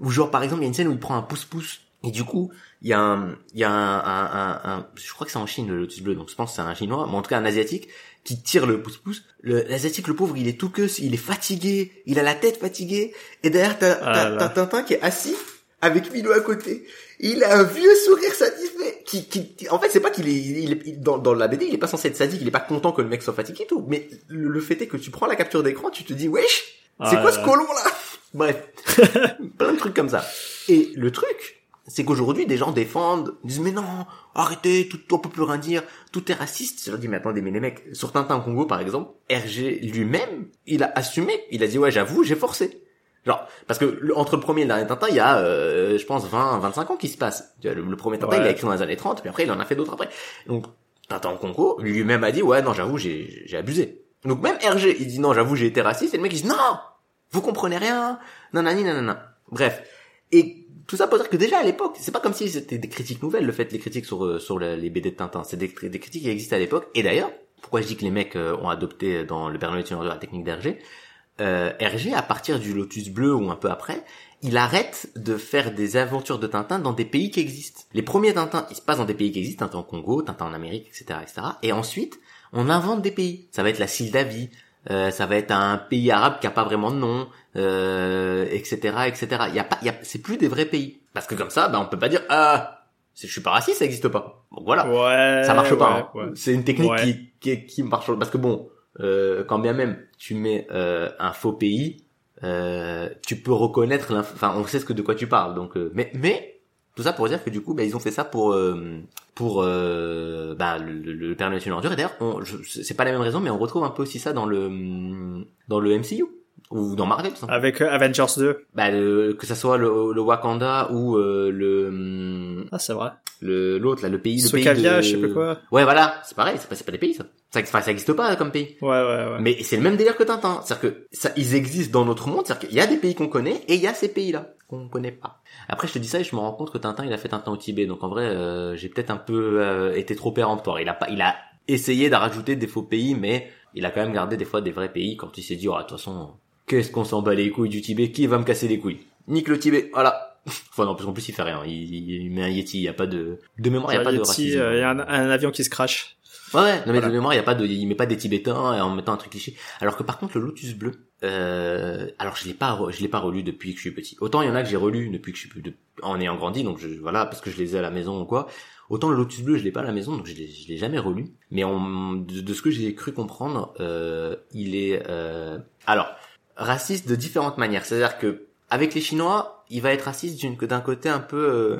où genre par exemple il y a une scène où il prend un pouce-pouce et du coup il y a un, il y a un, un, un, un- je crois que c'est en Chine le Lotus Bleu, donc je pense que c'est un chinois, mais en tout cas un asiatique qui tire le pouce-pouce. L'asiatique, le pauvre, il est tout que, il est fatigué, il a la tête fatiguée, et derrière t'as, Ah. Tintin qui est assis avec Milou à côté. Il a un vieux sourire satisfait. Qui, qui, qui- en fait, c'est pas qu'il est, il est il- dans, dans la BD, il est pas censé être sadique, il est pas content que le mec soit fatigué et tout. Mais le, le fait est que tu prends la capture d'écran, tu te dis, wesh, c'est Ah quoi là ce colon là? Bref, plein de trucs comme ça. Et le truc, c'est qu'aujourd'hui, des gens défendent, disent mais non, arrêtez, tout, on peut plus rien dire, tout est raciste. Je leur dis mais attendez, mais les mecs, sur Tintin au Congo par exemple, RG lui-même, il a assumé, il a dit ouais j'avoue, j'ai forcé. Genre, parce que le- entre le premier et le dernier Tintin, il y a, euh, je pense, 20, 25 ans qui se passent. Le, le premier Tintin, Ouais. il a écrit dans les années 30, puis après, il en a fait d'autres après. Donc, Tintin au Congo, lui-même a dit, ouais, non, j'avoue, j'ai, j'ai abusé. Donc même RG, il dit, non, j'avoue, j'ai été raciste, et le mec, il dit, non, vous comprenez rien, nanani, nanana. Bref. Et tout ça pour dire que déjà à l'époque, c'est pas comme si c'était des critiques nouvelles, le fait, les critiques sur, euh, sur le- les BD de Tintin. C'est des, des critiques qui existaient à l'époque. Et d'ailleurs, pourquoi je dis que les mecs euh, ont adopté dans le Père Noël la technique d'RG, euh, RG, à partir du Lotus Bleu ou un peu après, il arrête de faire des aventures de Tintin dans des pays qui existent. Les premiers Tintins, ils se passent dans des pays qui existent, Tintin au Congo, Tintin en Amérique, etc., etc. Et ensuite, on invente des pays. Ça va être la Sildavie, euh, ça va être un pays arabe qui a pas vraiment de nom, euh, etc., etc. Il y a pas, y a, c'est plus des vrais pays. Parce que comme ça, ben on peut pas dire ah, je suis pas raciste, ça existe pas. Donc voilà Ouais. ça marche pas. ouais, hein. ouais. C'est une technique qui, qui qui marche parce que bon, quand bien même tu mets euh, un faux pays, euh, tu peux reconnaître, enfin on sait ce que de quoi tu parles. Donc, euh, mais mais tout ça pour dire que du coup, bah, ils ont fait ça pour euh, pour euh, bah, le, le, Père Noël est une ordure. Et d'ailleurs, c'est pas la même raison, mais on retrouve un peu aussi ça dans le dans le MCU ou dans Marvel. tout. Avec euh, Avengers 2. Bah, le- que ça soit le, le Wakanda ou euh, le Ah, c'est vrai. le l'autre là, le pays, le Sokovia, pays de... je sais pas quoi. Ouais, voilà, c'est pareil, c'est pas, c'est pas des pays, ça. Ça, enfin, ça existe pas comme pays. Ouais, ouais, ouais. Mais c'est le même délire que Tintin. C'est-à-dire que ça, ils existent dans notre monde. C'est-à-dire qu'il y a des pays qu'on connaît et il y a ces pays-là qu'on connaît pas. Après, je te dis ça et je me rends compte que Tintin, il a fait Tintin au Tibet. Donc en vrai, euh, j'ai peut-être un peu euh, été trop péremptoire. Il a pas, il a essayé de rajouter des faux pays, mais il a quand même gardé des fois des vrais pays quand il s'est dit, oh, de toute façon, qu'est-ce qu'on s'en bat les couilles du Tibet? Qui va me casser les couilles? Nique le Tibet, voilà. Enfin non, qu'en plus il fait rien. Il, il met un Yeti. Il y a pas de de mémoire. Il y a pas de racisme. euh, il y a un, un avion qui se crache. Ouais, ouais. Non, mais Voilà. de mémoire, il y a pas de, il met pas des Tibétains en mettant un truc cliché. Alors que par contre, le Lotus bleu, euh, alors je l'ai pas, je l'ai pas relu depuis que je suis petit. Autant il y en a que j'ai relu depuis que je suis de- en ayant grandi, donc je, voilà, parce que je les ai à la maison ou quoi. Autant le Lotus bleu, je l'ai pas à la maison, donc je l'ai, l'ai jamais relu. Mais on, de, de ce que j'ai cru comprendre, euh, il est, euh, alors raciste de différentes manières. C'est-à-dire que avec les Chinois, il va être raciste d'une- d'un côté un peu euh,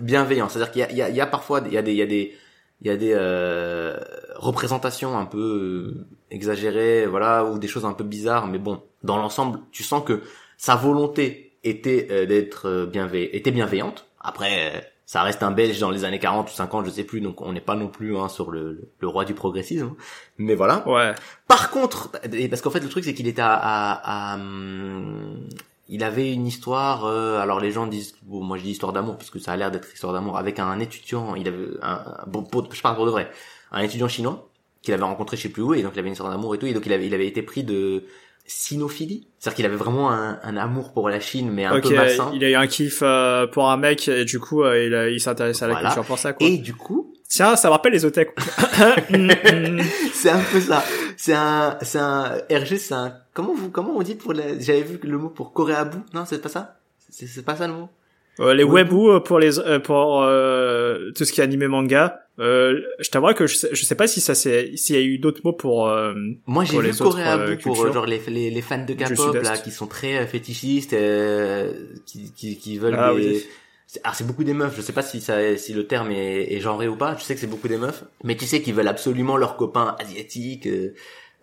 bienveillant. C'est-à-dire qu'il y a, il y, a, il y a parfois, il y a des, il y a des, il y a des euh, représentations un peu euh, exagérées, voilà, ou des choses un peu bizarres. Mais bon, dans l'ensemble, tu sens que sa volonté était euh, d'être euh, bienveillante, était bienveillante. Après, euh, ça reste un Belge dans les années 40 ou 50, je sais plus, donc on n'est pas non plus hein, sur le, le- le roi du progressisme. Mais voilà. Ouais. Par contre, parce qu'en fait le truc c'est qu'il était à, à, à, hum, il avait une histoire. euh, alors les gens disent, bon, moi je dis histoire d'amour parce que ça a l'air d'être histoire d'amour avec un étudiant. Il avait un, bon, pour- je parle pour de vrai, un étudiant chinois qu'il avait rencontré je sais plus où et donc il avait une histoire d'amour et tout et donc il avait il avait été pris de sinophilie, c'est-à-dire qu'il avait vraiment un, un amour pour la Chine mais un peu malsain. il a eu un kiff euh, pour un mec et du coup euh, il, a- il s'intéresse à la Voilà. culture pour ça quoi. Et du coup, Tiens, ça me rappelle les otaku. Mm, mm. c'est un peu ça. C'est un, c'est un RG, c'est un. Comment vous, comment on dit pour la. J'avais vu le mot pour Coréabou. Non, c'est pas ça? C'est, pas ça le mot? Euh, les webu euh, pour les euh, pour euh, tout ce qui est animé manga. Euh, je t'avoue que je sais, je sais pas si ça c'est s'il y a eu d'autres mots pour euh, Moi, j'ai Pour vu Coréabou pour genre les, les, les fans de K-pop là, qui sont très fétichistes, euh, qui, qui, qui veulent Ah des. oui. Alors c'est beaucoup des meufs. Je sais pas si ça, si le terme est, est genré ou pas. Je sais que c'est beaucoup des meufs, mais tu sais qu'ils veulent absolument leurs copains asiatiques. euh,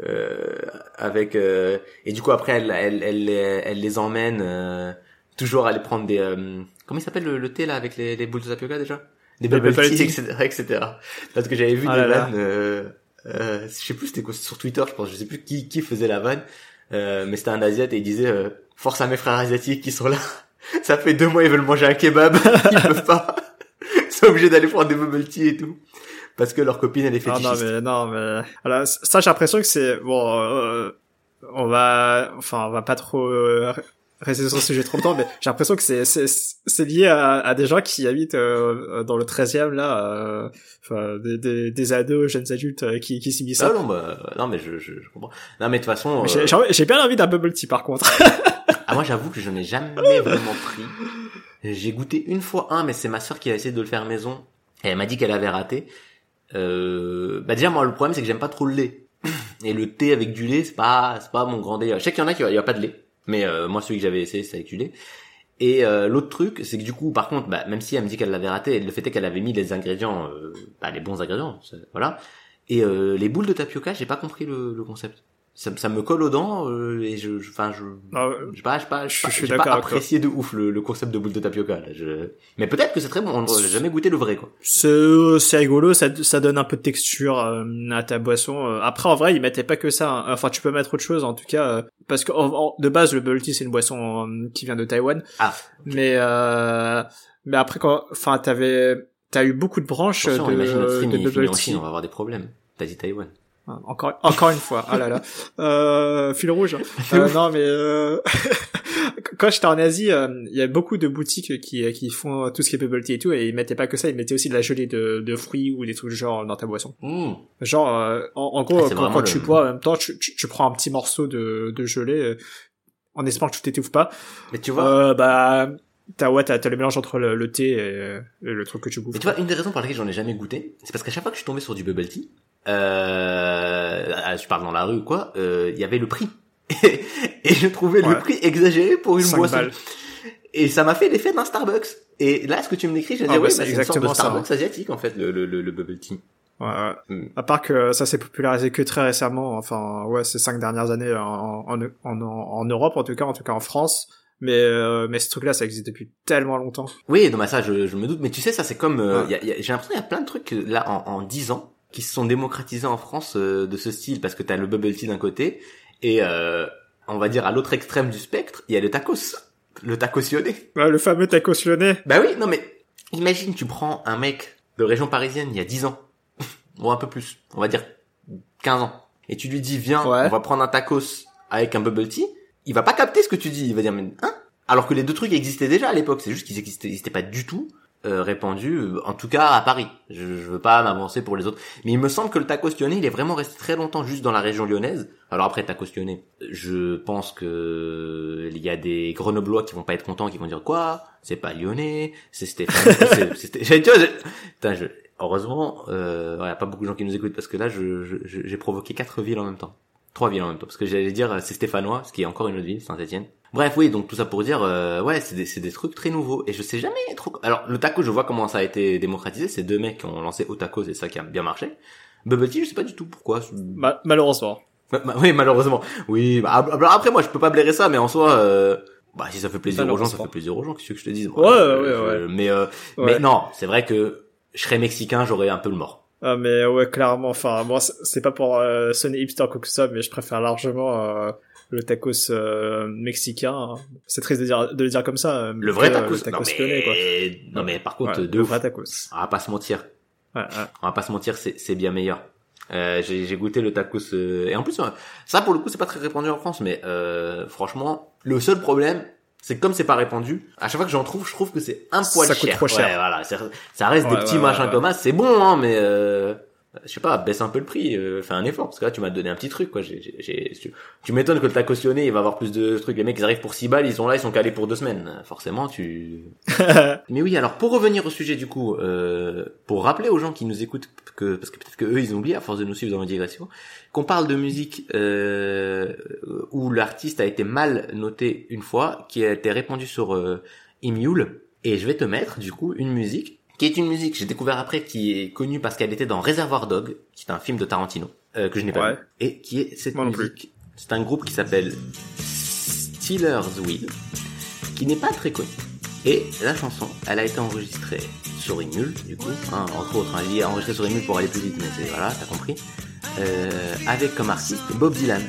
euh, avec euh, et du coup après elle elle elle, elle les emmène euh, toujours aller prendre des euh, comment il s'appelle le, le thé là avec les, les boules de tapioca déjà? Des bubble tea etc etc parce que j'avais vu Ah des là là. vannes euh, euh, je sais plus c'était quoi sur Twitter je pense je sais plus qui qui faisait la vanne euh, mais c'était un asiate et il disait euh, force à mes frères asiatiques qui sont là ça fait deux mois ils veulent manger un kebab. Ils peuvent pas. Ils sont obligés d'aller prendre des bubble tea et tout. Parce que leur copine elle est Ah fétichiste. non mais non mais alors ça j'ai l'impression que c'est bon euh, on va enfin on va pas trop euh, rester sur ce sujet trop longtemps mais j'ai l'impression que c'est c'est c'est lié à, à des gens qui habitent euh, dans le 13e là euh, enfin des, des des ados jeunes adultes euh, qui qui s'y Ah non, bah, non, mais je, je, je comprends. Non, mais de toute façon, euh, j'ai bien envie d'un bubble tea par contre ah, moi, j'avoue que je n'ai jamais vraiment pris. J'ai goûté une fois un, mais c'est ma sœur qui a essayé de le faire maison. Et elle m'a dit qu'elle avait raté. Euh, bah, déjà, moi, le problème, c'est que j'aime pas trop le lait. Et le thé avec du lait, c'est pas, c'est pas mon grand délire. Je sais qu'il y en a qui, il y a pas de lait. Mais, euh, moi, celui que j'avais essayé, c'est avec du lait. Et euh, l'autre truc, c'est que du coup, par contre, bah, même si elle me dit qu'elle l'avait raté, le fait est qu'elle avait mis les ingrédients, euh, bah, les bons ingrédients, voilà. Et euh, les boules de tapioca, j'ai pas compris le, le concept. Ça, ça me colle aux dents euh, et je, je- enfin, je, Ah, j'ai pas, Je- pas, je suis pas apprécié de ouf le, le concept de boule de tapioca. Là. Je... Mais peut-être que c'est très bon. J'ai jamais goûté le vrai quoi. c'est c'est rigolo ça ça donne un peu de texture euh, à ta boisson Euh, après en vrai ils mettaient pas que ça hein. enfin tu peux mettre autre chose en tout cas euh, parce que en- en- de base le bubble tea c'est une boisson euh, qui vient de Taïwan Ah. mais euh, mais après quand enfin t'avais t'as eu beaucoup de branches Attention, de, imagine notre stream de bubble tea Chine, on va avoir des problèmes. T'as dit Taïwan. Encore encore une fois. Ah là là. Euh, fil rouge. Euh, non mais euh, quand j'étais en Asie euh, il y a beaucoup de boutiques qui qui font tout ce qui est bubble tea et tout et ils mettaient pas que ça ils mettaient aussi de la gelée de, de fruits ou des trucs du genre dans ta boisson. Mmh. genre euh, en, en gros Ah, quand, vraiment quand le- tu bois en même temps tu, tu, tu prends un petit morceau de, de gelée euh, en espérant que tu t'étouffes pas. Mais tu vois, euh, bah t'as ouais t'as, le mélange entre le, le thé et, et le truc que tu bouffes mais tu vois, une des raisons pour lesquelles j'en ai jamais goûté, c'est parce qu'à chaque fois que je suis tombé sur du bubble tea, euh, ah, je parle dans la rue ou quoi, euh, il y avait le prix. et je trouvais Ouais. le prix exagéré pour une boisson. balles. Et ça m'a fait l'effet d'un Starbucks. Et là, ce que tu me décris, je me Ah oui, c'est bah, c'est une sorte de ça, Starbucks asiatique, en fait, le, le, le, le bubble tea. Ouais, ouais. Mm. À part que ça s'est popularisé que très récemment, enfin ouais, ces cinq dernières années en, en, en, en Europe en tout cas, en tout cas en France. Mais euh, mais ce truc-là, ça existe depuis tellement longtemps. Oui, non, mais ça, je, je me doute. Mais tu sais, ça, c'est comme, euh, Ouais. j'ai l'impression qu'il y a plein de trucs là en, en 10 ans qui se sont démocratisés en France euh, de ce style parce que t'as le bubble tea d'un côté et euh, on va dire à l'autre extrême du spectre, il y a le tacos, le tacosionné. Ouais, le fameux tacos lyonnais. Bah oui, non mais imagine, tu prends un mec de région parisienne il y a 10 ans, ou un peu plus, on va dire 15 ans, et tu lui dis viens, Ouais. on va prendre un tacos avec un bubble tea, il va pas capter ce que tu dis, il va dire mais hein? Alors que les deux trucs existaient déjà à l'époque, c'est juste qu'ils existaient, pas du tout euh, euh, en tout cas à Paris. Je, je veux pas m'avancer pour les autres, mais il me semble que le tacos lyonnais, il est vraiment resté très longtemps juste dans la région lyonnaise. Alors après tacos lyonnais, je pense que il y a des Grenoblois qui vont pas être contents, qui vont dire quoi? C'est pas lyonnais, c'est Stéphane. c'est- Putain, je- heureusement, euh, ouais, y a pas beaucoup de gens qui nous écoutent parce que là, je- j'ai provoqué quatre villes en même temps. Trois villes en même temps, parce que j'allais dire euh, c'est stéphanois, ce qui est encore une autre ville, Saint-Etienne. Bref, oui, donc tout ça pour dire, euh, ouais, c'est des, c'est des trucs très nouveaux. Et je sais jamais trop... Alors, le taco, je vois comment ça a été démocratisé. C'est deux mecs qui ont lancé au taco, c'est ça qui a bien marché. Bubble tea, je sais pas du tout pourquoi. Ma- malheureusement. Ma- ma- oui, malheureusement. Oui, bah, après, moi, je peux pas blairer ça, mais en soi... Euh... Bah, si ça fait plaisir aux gens, ça fait plaisir aux gens, qu'est-ce que je te dise Ouais, ouais, je- ouais, Mais, euh, Ouais. mais non, c'est vrai que je serais mexicain, j'aurais un peu le mort. Ah mais ouais clairement enfin moi c'est pas pour euh, sonner hipster quoi que ça mais je préfère largement euh, le tacos euh, mexicain hein. c'est triste de, dire, de le dire comme ça euh, Le vrai que, euh, tacos, le tacos non, mais... quoi non mais par contre, Ouais, de le ouf. vrai tacos On va pas se mentir. ouais, ouais. On va pas se mentir, c'est c'est bien meilleur. Euh, j'ai goûté le tacos euh, et en plus euh, ça pour le coup c'est pas très répandu en France mais euh, franchement le seul problème c'est que comme c'est pas répandu à chaque fois que j'en trouve je trouve que c'est un poil Ça coûte trop cher. Ouais, voilà ça reste des petits ouais, machins ouais, comme ça c'est bon hein mais euh, je sais pas baisse un peu le prix euh, fais un effort parce que là tu m'as donné un petit truc quoi. J'ai j'ai- tu, tu m'étonnes que tacos lyonnais il va avoir plus de trucs. Les mecs ils arrivent pour 6 balles ils sont là ils sont calés pour deux semaines. Forcément tu mais oui, alors pour revenir au sujet du coup, euh, pour rappeler aux gens qui nous écoutent que parce que peut-être que eux ils ont oublié à force de nous suivre dans nos digressions, qu'on parle de musique euh, où l'artiste a été mal noté une fois, qui a été répandu sur euh, Emule, et je vais te mettre du coup une musique qui est une musique que j'ai découvert après qui est connue parce qu'elle était dans Reservoir Dog, qui est un film de Tarantino euh, que je n'ai pas Ouais. vu, et qui est cette Moi musique. C'est un groupe qui s'appelle Steelers Wheel, qui n'est pas très connu. Et la chanson, elle a été enregistrée sur Emule, du coup, hein, entre autres. Hein, je dis enregistrée sur Emule pour aller plus vite, mais c'est voilà, t'as compris. Euh, avec comme artiste Bob Dylan.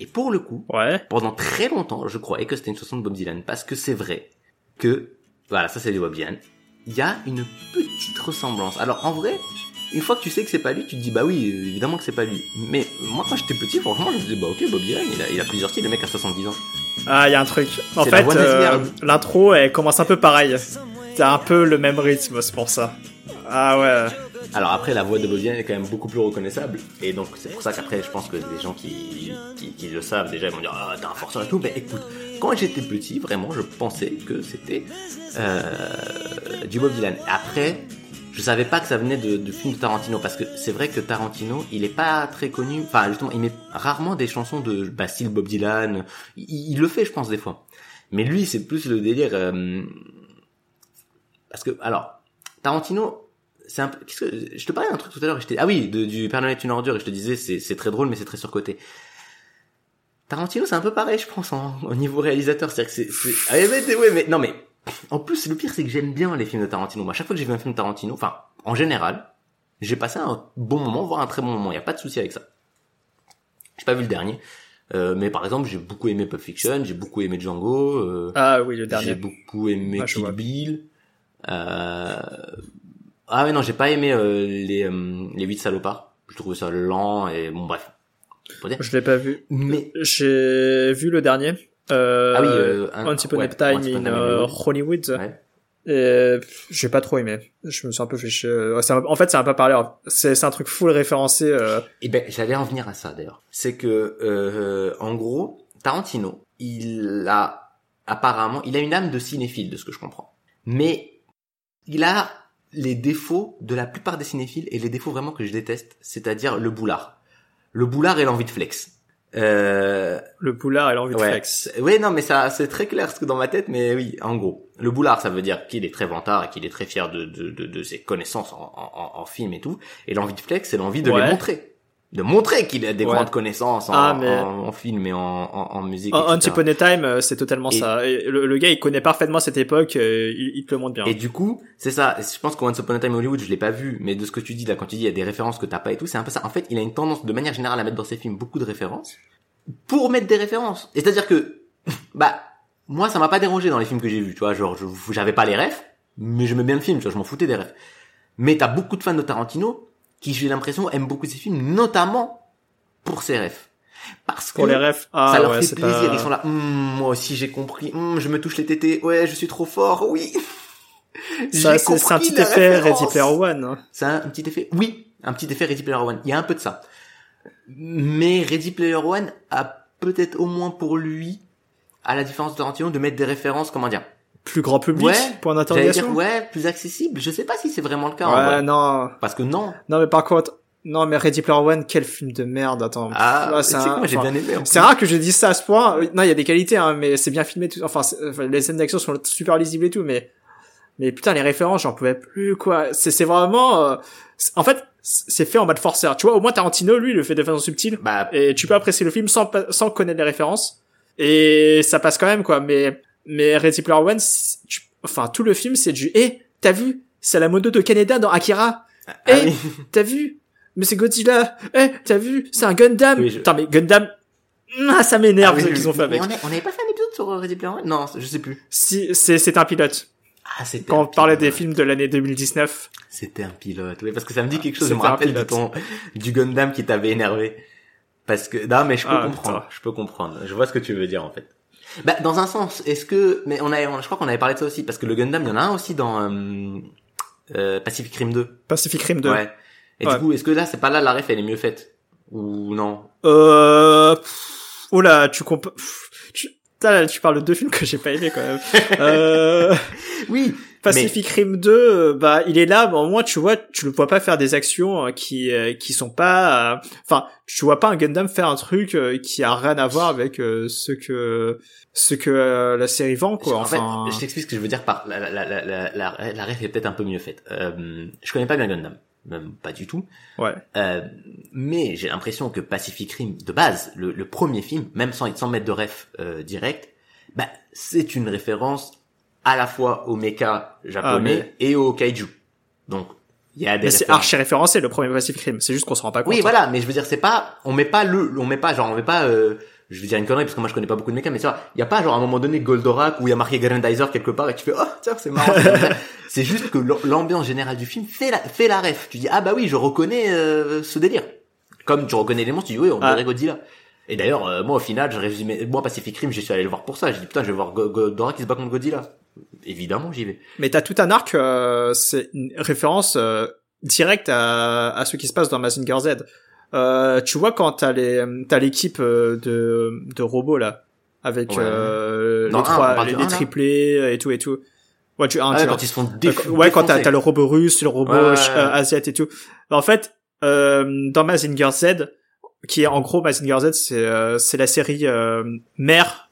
Et pour le coup, ouais pendant très longtemps, je croyais que c'était une chanson de Bob Dylan, parce que c'est vrai que, voilà, ça c'est du Bob Dylan. Il y a une petite ressemblance. Alors en vrai, une fois que tu sais que c'est pas lui, tu te dis bah oui, évidemment que c'est pas lui. Mais moi quand j'étais petit, franchement, je me disais bah ok, Bob Dylan, il a, il a plusieurs styles, le mec a 70 ans. ah il y a un truc en fait euh, l'intro elle commence un peu pareil t'as un peu le même rythme c'est pour ça ah ouais Alors après, la voix de Bob Dylan est quand même beaucoup plus reconnaissable. Et donc, c'est pour ça qu'après, je pense que les gens qui, qui, qui le savent déjà ils vont dire Ah, t'es un forceur et tout. Mais écoute, quand j'étais petit, vraiment, je pensais que c'était euh, du Bob Dylan. Après, je savais pas que ça venait de, de films de Tarantino. Parce que c'est vrai que Tarantino, il est pas très connu. Enfin, justement, il met rarement des chansons de style Bob Dylan. Il, il le fait, je pense, des fois. Mais lui, c'est plus le délire... euh, parce que, alors, Tarantino, c'est un peu, qu'est-ce que, je te parlais d'un truc tout à l'heure, ah oui, de- du Père Noël est une ordure, et je te disais, c'est, c'est très drôle, mais c'est très surcoté. Tarantino, c'est un peu pareil, je pense, en- au niveau réalisateur, c'est-à-dire que c'est, ah, mais, ouais, mais, non, mais, en plus, le pire, c'est que j'aime bien les films de Tarantino. Moi, à chaque fois que j'ai vu un film de Tarantino, enfin, en général, j'ai passé un bon moment, voire un très bon moment, y a pas de souci avec ça. J'ai pas vu le dernier, euh, mais par exemple, j'ai beaucoup aimé Pulp Fiction, j'ai beaucoup aimé Django, euh, ah oui le j'ai dernier beaucoup aimé Ah, Kill. Bill. Euh... Ah ouais non, j'ai pas aimé euh, les euh, les huit salopards. Je trouvais ça lent et bon bref. Je l'ai pas vu Mais j'ai vu le dernier euh, ah oui, euh, un- Once Upon ouais, Time in euh, Hollywood. Ouais. Et j'ai pas trop aimé. Je me suis un peu fait chier. Un- En fait, c'est un peu parlé. C'est c'est un truc full référencé. euh, Et ben j'allais en venir à ça d'ailleurs. C'est que euh, en gros, Tarantino, il a apparemment, il a une âme de cinéphile de ce que je comprends. Mais il a les défauts de la plupart des cinéphiles et les défauts vraiment que je déteste, c'est-à-dire le boulard. Le boulard et l'envie de flex. Euh, Le boulard et l'envie de flex. Oui, non, mais ça, c'est très clair ce que dans ma tête, mais oui, en gros. Le boulard, ça veut dire qu'il est très vantard et qu'il est très fier de, de, de, de ses connaissances en, en, en film et tout. Et l'envie de flex, c'est l'envie de Ouais. les montrer. De montrer qu'il a des Ouais. grandes connaissances en, Ah, mais- en, en film et en, musique. En. Once Upon a Time, euh, c'est totalement Et- ça. Et le, le gars, il connaît parfaitement cette époque. euh, il, il te le montre bien. Et du coup, c'est ça. Je pense qu'Once Upon a Time Hollywood, je l'ai pas vu, mais de ce que tu dis là, quand tu dis il y a des références que t'as pas et tout, c'est un peu ça. En fait, il a une tendance, de manière générale, à mettre dans ses films beaucoup de références pour mettre des références. Et c'est-à-dire que, bah, moi, ça m'a pas dérangé dans les films que j'ai vus, tu vois. Genre, je- j'avais pas les refs, mais j'aimais bien le film, tu vois. Je m'en foutais des refs. Mais t'as beaucoup de fans de Tarantino qui, j'ai l'impression, aiment beaucoup ses films, notamment pour ses refs. Parce que Pour les refs, ah, ça leur ouais, fait plaisir. pas- Ils sont là, Hum, moi aussi j'ai compris. Hum, je me touche les tétés. Ouais, je suis trop fort. Oui. Ça, c'est un petit effet. Ready Player One. hein. C'est un petit effet. Oui, un petit effet Ready Player One. Il y a un peu de ça. Mais Ready Player One a peut-être au moins pour lui, à la différence de Tarantino, de mettre des références, comment dire Plus grand public, Ouais, point d'interrogation. ouais, plus accessible. Je sais pas si c'est vraiment le cas. en Ouais, vrai. non. Parce que non. Non, mais par contre, non, mais Ready Player One, quel film de merde, attends. Ah, Ouais, c'est un- j'ai bien aimé. en C'est rare que je dise ça à ce point. Non, il y a des qualités, hein, mais c'est bien filmé. Tout... Enfin, les scènes d'action sont super lisibles et tout, mais mais putain, les références, j'en pouvais plus quoi. C'est c'est vraiment. euh, En fait, c'est fait en mode forceur. Tu vois, au moins Tarantino, lui, le fait de façon subtile Bah, et tu peux apprécier le film sans sans connaître les références et ça passe quand même quoi. Mais mais Ready Player One, tu- enfin tout le film, c'est du. Eh, t'as vu C'est la moto de Canada dans Akira. ah Eh, oui. T'as vu Mais c'est Godzilla. Eh, t'as vu C'est un Gundam. Oui, je- Putain, mais Gundam. Ah, ça m'énerve Ah oui, ce qu'ils ont fait avec. on n'avait pas fait un épisode sur euh, Ready Player One? Non, je sais plus. Si, c'est, c'est un pilote. Ah, c'était Quand on parlait des films de l'année 2019. C'était un pilote. Oui, parce que ça me dit quelque chose. Je me rappelle de ton, du Gundam qui t'avait énervé. Parce que, non, mais je peux Ah, comprendre. putain. Je peux comprendre. Je vois ce que tu veux dire, en fait. Bah, dans un sens, est-ce que, mais on a, on- je crois qu'on avait parlé de ça aussi, parce que le Gundam, il y en a un aussi dans, euh, euh, Pacific Rim 2. Pacific Rim 2. Ouais. Et Ouais. du coup, est-ce que là, c'est pas là, la ref, elle est mieux faite? Ou non? Euh, oh là, tu comp... pff, tu... tu parles de deux films que j'ai pas aimé quand même. euh, Oui. Pacific Rim 2, euh, bah, il est là, mais au moins, tu vois, tu le vois pas faire des actions euh, qui, euh, qui sont pas, euh, enfin, tu vois pas un Gundam faire un truc euh, qui a rien à voir avec euh, ce que, ce que euh, la série vend, quoi. en Enfin, fait, je t'explique ce que je veux dire par la, la, la, la, la, la ref est peut-être un peu mieux faite. Euh, je connais pas bien Gundam. Même pas du tout. ouais. Euh, mais j'ai l'impression que Pacific Rim, de base, le, le premier film, même sans, sans mettre de ref euh, direct, bah, c'est une référence à la fois au mecha japonais et au kaiju. Donc, il y a des c'est archi référencé le premier Pacific Rim. C'est juste qu'on se rend pas compte. Oui, voilà, mais je veux dire, c'est pas, on met pas le, on met pas, genre, on met pas, euh, je vais dire une connerie parce que moi je connais pas beaucoup de mecha, mais tu vois, il y a pas genre à un moment donné Goldorak où il y a marqué Grandizer quelque part et tu fais, oh, tiens, c'est marrant. c'est juste que l'am- l'ambiance générale du film fait la, fait la ref. Tu dis, ah bah oui, je reconnais euh, ce délire. Comme tu reconnais les monstres, tu dis, oui, on Ah. dirait Godzilla. Et d'ailleurs, euh, moi au final, je résumais, moi Pacific Rim, je suis allé le voir pour ça. J'ai dit, putain, je vais voir Go- Goldorak qui se bat contre Godzilla. Évidemment, j'y vais. Mais t'as tout un arc, euh, c'est une référence euh, directe à, à ce qui se passe dans Mazinger Z. Euh, tu vois quand t'as les t'as l'équipe euh, de de robots là avec Ouais. euh, les trois les, triplés et tout et tout. Ouais, tu un, Ah, tu ouais, quand ils se font Euh, ouais, quand t'as t'as le robot russe, le robot Ouais, asiate et tout. En fait, euh, dans Mazinger Z, qui est en gros Mazinger Z, c'est euh, c'est la série euh, mère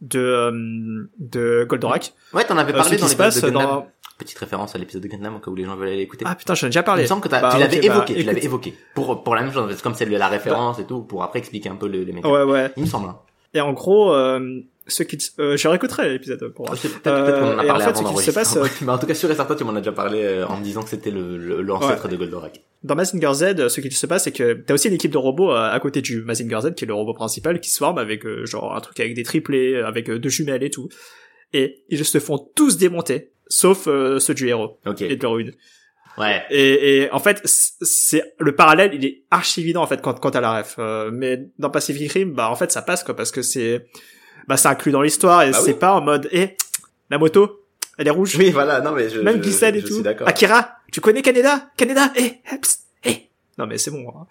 de euh, de Goldorak. Ouais, t'en avais Euh, parlé dans l'épisode de Gundam. dans Petite référence à l'épisode de Gundam au cas où les gens veulent aller l'écouter. ah putain, j'en ai déjà Il parlé. me semble que Bah, tu l'avais bah, évoqué, tu écoute. l'avais évoqué. Pour, pour la même chose, comme c'est la référence et tout, pour après expliquer un peu les, les mécaniques. Ouais, ouais. Il me semble. hein. Et en gros, euh, ce qui, euh, je réécouterai l'épisode pour peut-être qu'on en et fait, avant ce qui se passe, euh, Mais en tout cas, sûr et certain, tu m'en as déjà parlé euh, en me disant que c'était le, l'ancêtre de Goldorak. Dans Mazinger Z, ce qui se passe, c'est que t'as aussi une équipe de robots euh, à côté du Mazinger Z, qui est le robot principal, qui se forme avec euh, genre un truc avec des triplés, avec euh, deux jumelles et tout. Et ils se font tous démonter, sauf euh, ceux du héros Ok. et de l'héroïne. Ouais. Et, et en fait, c'est le parallèle, il est archi évident en fait quand quand t'as la ref. Euh, mais dans Pacific Rim, bah en fait ça passe quoi, parce que c'est bah c'est inclus dans l'histoire et Bah c'est oui. pas en mode eh la moto, elle est rouge. Oui, voilà, non, mais je, Même je, glissade et je tout. Akira, tu connais Canada? Canada Eh, eh, psst, eh. Non mais c'est bon. hein.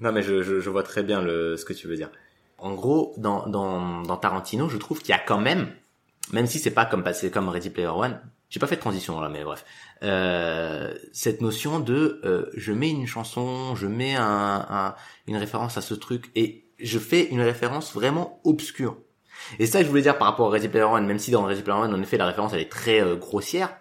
Non, mais je, je, je vois très bien le, ce que tu veux dire. En gros, dans, dans, dans Tarantino, je trouve qu'il y a quand même, même si c'est pas comme passé comme Ready Player One, j'ai pas fait de transition là, mais bref, euh, cette notion de euh, je mets une chanson, je mets un, un, une référence à ce truc et je fais une référence vraiment obscure. Et ça, je voulais dire par rapport à Ready Player One, même si dans Ready Player One, en effet, la référence elle est très euh, grossière.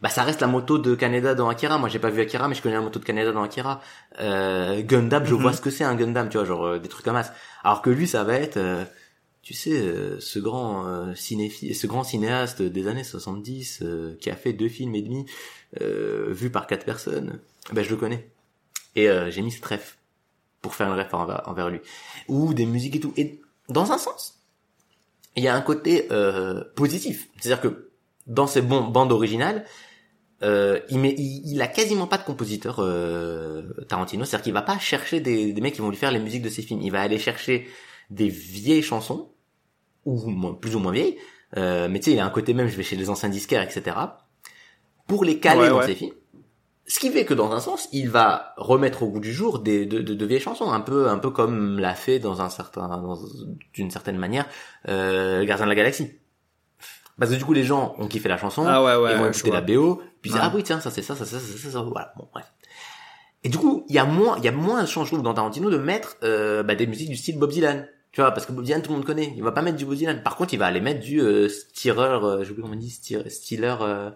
Bah, ça reste la moto de Kaneda dans Akira. Moi, j'ai pas vu Akira, mais je connais la moto de Kaneda dans Akira. Euh, Gundam, je Mhm. vois ce que c'est un Gundam, tu vois, genre euh, des trucs comme ça. Alors que lui, ça va être, euh, tu sais, euh, ce grand euh, cinéphile, ce grand cinéaste des années 70 euh, qui a fait deux films et demi euh, vus par quatre personnes. Ben, je le connais. Et euh, j'ai mis ce trèfle pour faire une envers, envers lui. Ou des musiques et tout. Et dans un sens, il y a un côté euh, positif. C'est-à-dire que dans ces bons bandes originales, euh, il, met, il, il a quasiment pas de compositeur euh, Tarantino, c'est-à-dire qu'il va pas chercher des, des mecs qui vont lui faire les musiques de ses films. Il va aller chercher des vieilles chansons ou moins, plus ou moins vieilles, euh, mais tu sais, il a un côté même, je vais chez les anciens disquaires, etc. pour les caler Ouais, dans ouais. ses films. Ce qui fait que dans un sens, il va remettre au goût du jour des de, de, de vieilles chansons, un peu un peu comme l'a fait dans un certain d'une certaine manière euh, Gardien de la Galaxie. Parce que du coup les gens ont kiffé la chanson, Ah ouais, ouais. ils vont je écouter la BO, puis ils disent, ah oui tiens ça c'est ça ça ça ça ça, ça voilà bon bref. Et du coup il y a moins il y a moins de chance je trouve dans Tarantino de mettre euh, bah, des musiques du style Bob Dylan. Tu vois, parce que Bob Dylan, tout le monde connaît. Il va pas mettre du Bob Dylan. Par contre, il va aller mettre du euh, Steerer, euh, j'ai oublié comment on dit, Steer- Steeler, euh...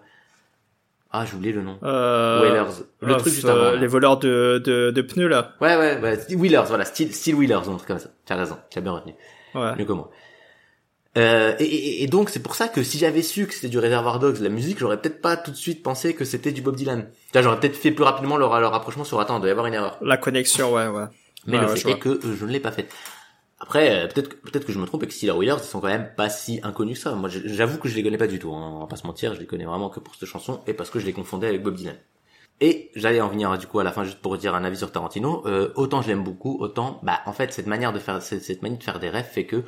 ah, j'ai oublié le nom. Euh, Whalers. Le euh, truc juste euh, avant. là. Les voleurs de, de, de pneus, là. Ouais, ouais, ouais. Wheelers, voilà. Steel, Steel Wheelers, ou un truc comme ça. Tu as raison. Tu as bien retenu. Ouais. Mieux que moi. Euh, et, et- et donc, c'est pour ça que si j'avais su que c'était du Reservoir Dogs, la musique, j'aurais peut-être pas tout de suite pensé que c'était du Bob Dylan. J'aurais peut-être fait plus rapidement leur, leur rapprochement sur, attends, il doit y avoir une erreur. La connexion, ouais, ouais. Mais Ouais, le ouais, fait est que euh, je ne l'ai pas fait. Après, euh, peut-être que, peut-être que je me trompe et que Steeler Wheelers, ils sont quand même pas si inconnus que ça. Moi, j'avoue que je les connais pas du tout. Hein. On va pas se mentir, je les connais vraiment que pour cette chanson et parce que je les confondais avec Bob Dylan. Et j'allais en venir du coup à la fin juste pour dire un avis sur Tarantino. Euh, autant je l'aime beaucoup, autant bah en fait cette manière de faire cette, cette manière de faire des rêves fait que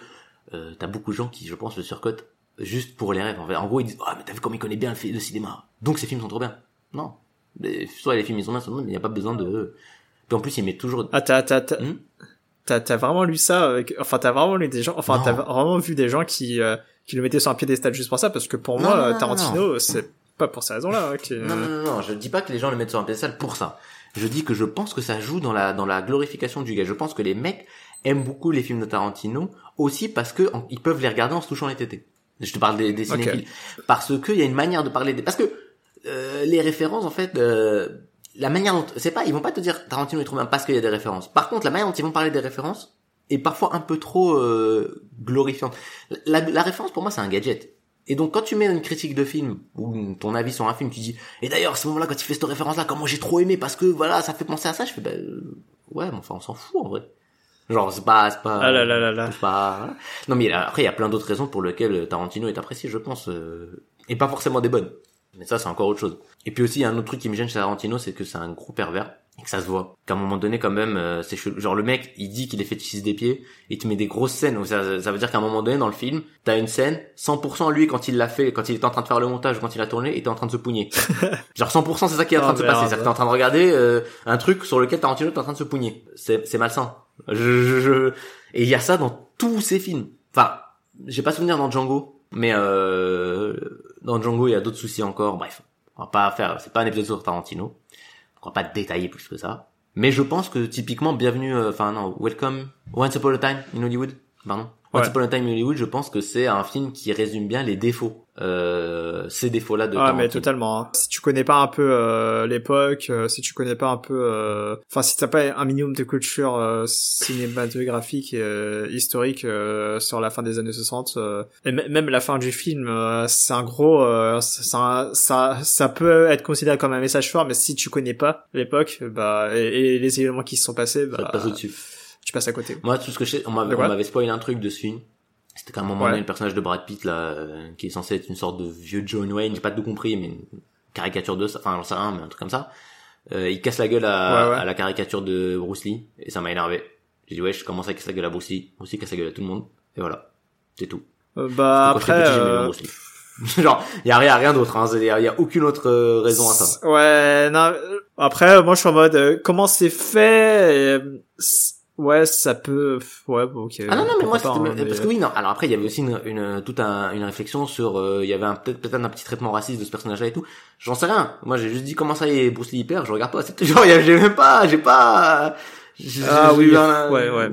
euh, t'as beaucoup de gens qui je pense le surcotent juste pour les rêves. En, fait, en gros ils disent ah mais t'as vu comme il connaît bien le, le cinéma, donc ces films sont trop bien. Non, Les- soit les films ils sont bien, soit non, mais il n'y a pas besoin de. Puis en plus il met toujours. Ah, t'as, t'as, t'as, Hmm? T'as, vraiment lu ça avec, enfin, t'as vraiment lu des gens, enfin, t'as vraiment vu des gens qui, euh, qui le mettaient sur un piédestal juste pour ça, parce que pour Non, moi, non, euh, Tarantino, c'est pas pour ces raisons-là, hein, qui, Non, non, non, non, je dis pas que les gens le mettent sur un pédestal pour ça. Je dis que je pense que ça joue dans la, dans la glorification du gars. Je pense que les mecs aiment beaucoup les films de Tarantino aussi parce que en- ils peuvent les regarder en se touchant les tétés. Je te parle des, des cinéphiles. Parce que il y a une manière de parler des, parce que, euh, les références, en fait, euh, la manière dont, c'est pas, ils vont pas te dire Tarantino est trop bien parce qu'il y a des références. Par contre, la manière dont ils vont parler des références est parfois un peu trop, euh, glorifiante. La, la référence, pour moi, c'est un gadget. Et donc quand tu mets une critique de film ou ton avis sur un film, tu dis et d'ailleurs à ce moment-là quand il fait cette référence là, comment j'ai trop aimé parce que voilà ça fait penser à ça, je fais bah euh, ouais mais enfin on s'en fout en vrai. Genre c'est pas c'est pas Ah là là là pas non mais après il y a plein d'autres raisons pour lesquelles Tarantino est apprécié je pense euh, et pas forcément des bonnes. Mais ça c'est encore autre chose. Et puis aussi il y a un autre truc qui me gêne chez Tarantino c'est que c'est un gros pervers et que ça se voit. Qu'à un moment donné quand même euh, c'est genre le mec il dit qu'il est fétichiste des pieds il te met des grosses scènes donc ça, ça veut dire qu'à un moment donné dans le film t'as une scène 100% lui quand il l'a fait quand il était en train de faire le montage ou quand il a tourné il était en train de se pougner. Genre 100% c'est ça qui est en train de se passer. c'est que t'es en train de regarder euh, un truc sur lequel Tarantino est en train de se pougner. C'est c'est malsain. Je, je, je- et il y a ça dans tous ses films. Enfin j'ai pas souvenir dans Django mais euh, dans Django il y a d'autres soucis encore. Bref on va pas faire c'est pas un épisode sur Tarantino. On va pas détailler plus que ça. Mais je pense que typiquement bienvenue euh, enfin non welcome Once Upon a Time in Hollywood pardon Once Ouais. Upon a Time in Hollywood je pense que c'est un film qui résume bien les défauts euh, ces défauts là de Ah mais totalement. hein. Si tu connais pas un peu euh, l'époque, euh, si tu connais pas un peu, euh, enfin si t'as pas un minimum de culture euh, cinématographique et euh, historique euh, sur la fin des années 60 euh, et même la fin du film, euh, c'est un gros, euh, ça, ça ça peut être considéré comme un message fort, mais si tu connais pas l'époque, bah et, et les événements qui se sont passés, ça te bah passe au-dessus tu passes à côté. Moi, tout ce que je sais, on m'avait spoilé un truc de ce film. C'était qu'à un moment Ouais. donné, le personnage de Brad Pitt, là, euh, qui est censé être une sorte de vieux John Wayne, j'ai pas tout compris, mais une caricature de ça, enfin, j'en sais rien, mais un truc comme ça. Euh, il casse la gueule à, Ouais, ouais. à la caricature de Bruce Lee, et ça m'a énervé. J'ai dit, ouais, je commence à casser la gueule à Bruce Lee. Bruce Lee casse la gueule à tout le monde, et voilà. C'est tout. Euh, bah après. petit, euh. Genre, y a rien, rien d'autre, hein. Il y a, y a aucune autre euh, raison à ça. Ouais, non. Après, moi, je suis en mode, euh, comment c'est fait et, Ouais, ça peut. Ouais, ok. Ah non non mais moi pas, hein, parce que oui non alors après il y avait aussi une, une toute un, une réflexion sur euh, il y avait un peut-être peut-être un petit traitement raciste de ce personnage là et tout j'en sais rien moi j'ai juste dit comment ça y est Bruce Lee hyper je regarde pas c'est genre il y a- j'ai même pas j'ai pas j'ai- Ah j'ai oui, un- ouais, ouais.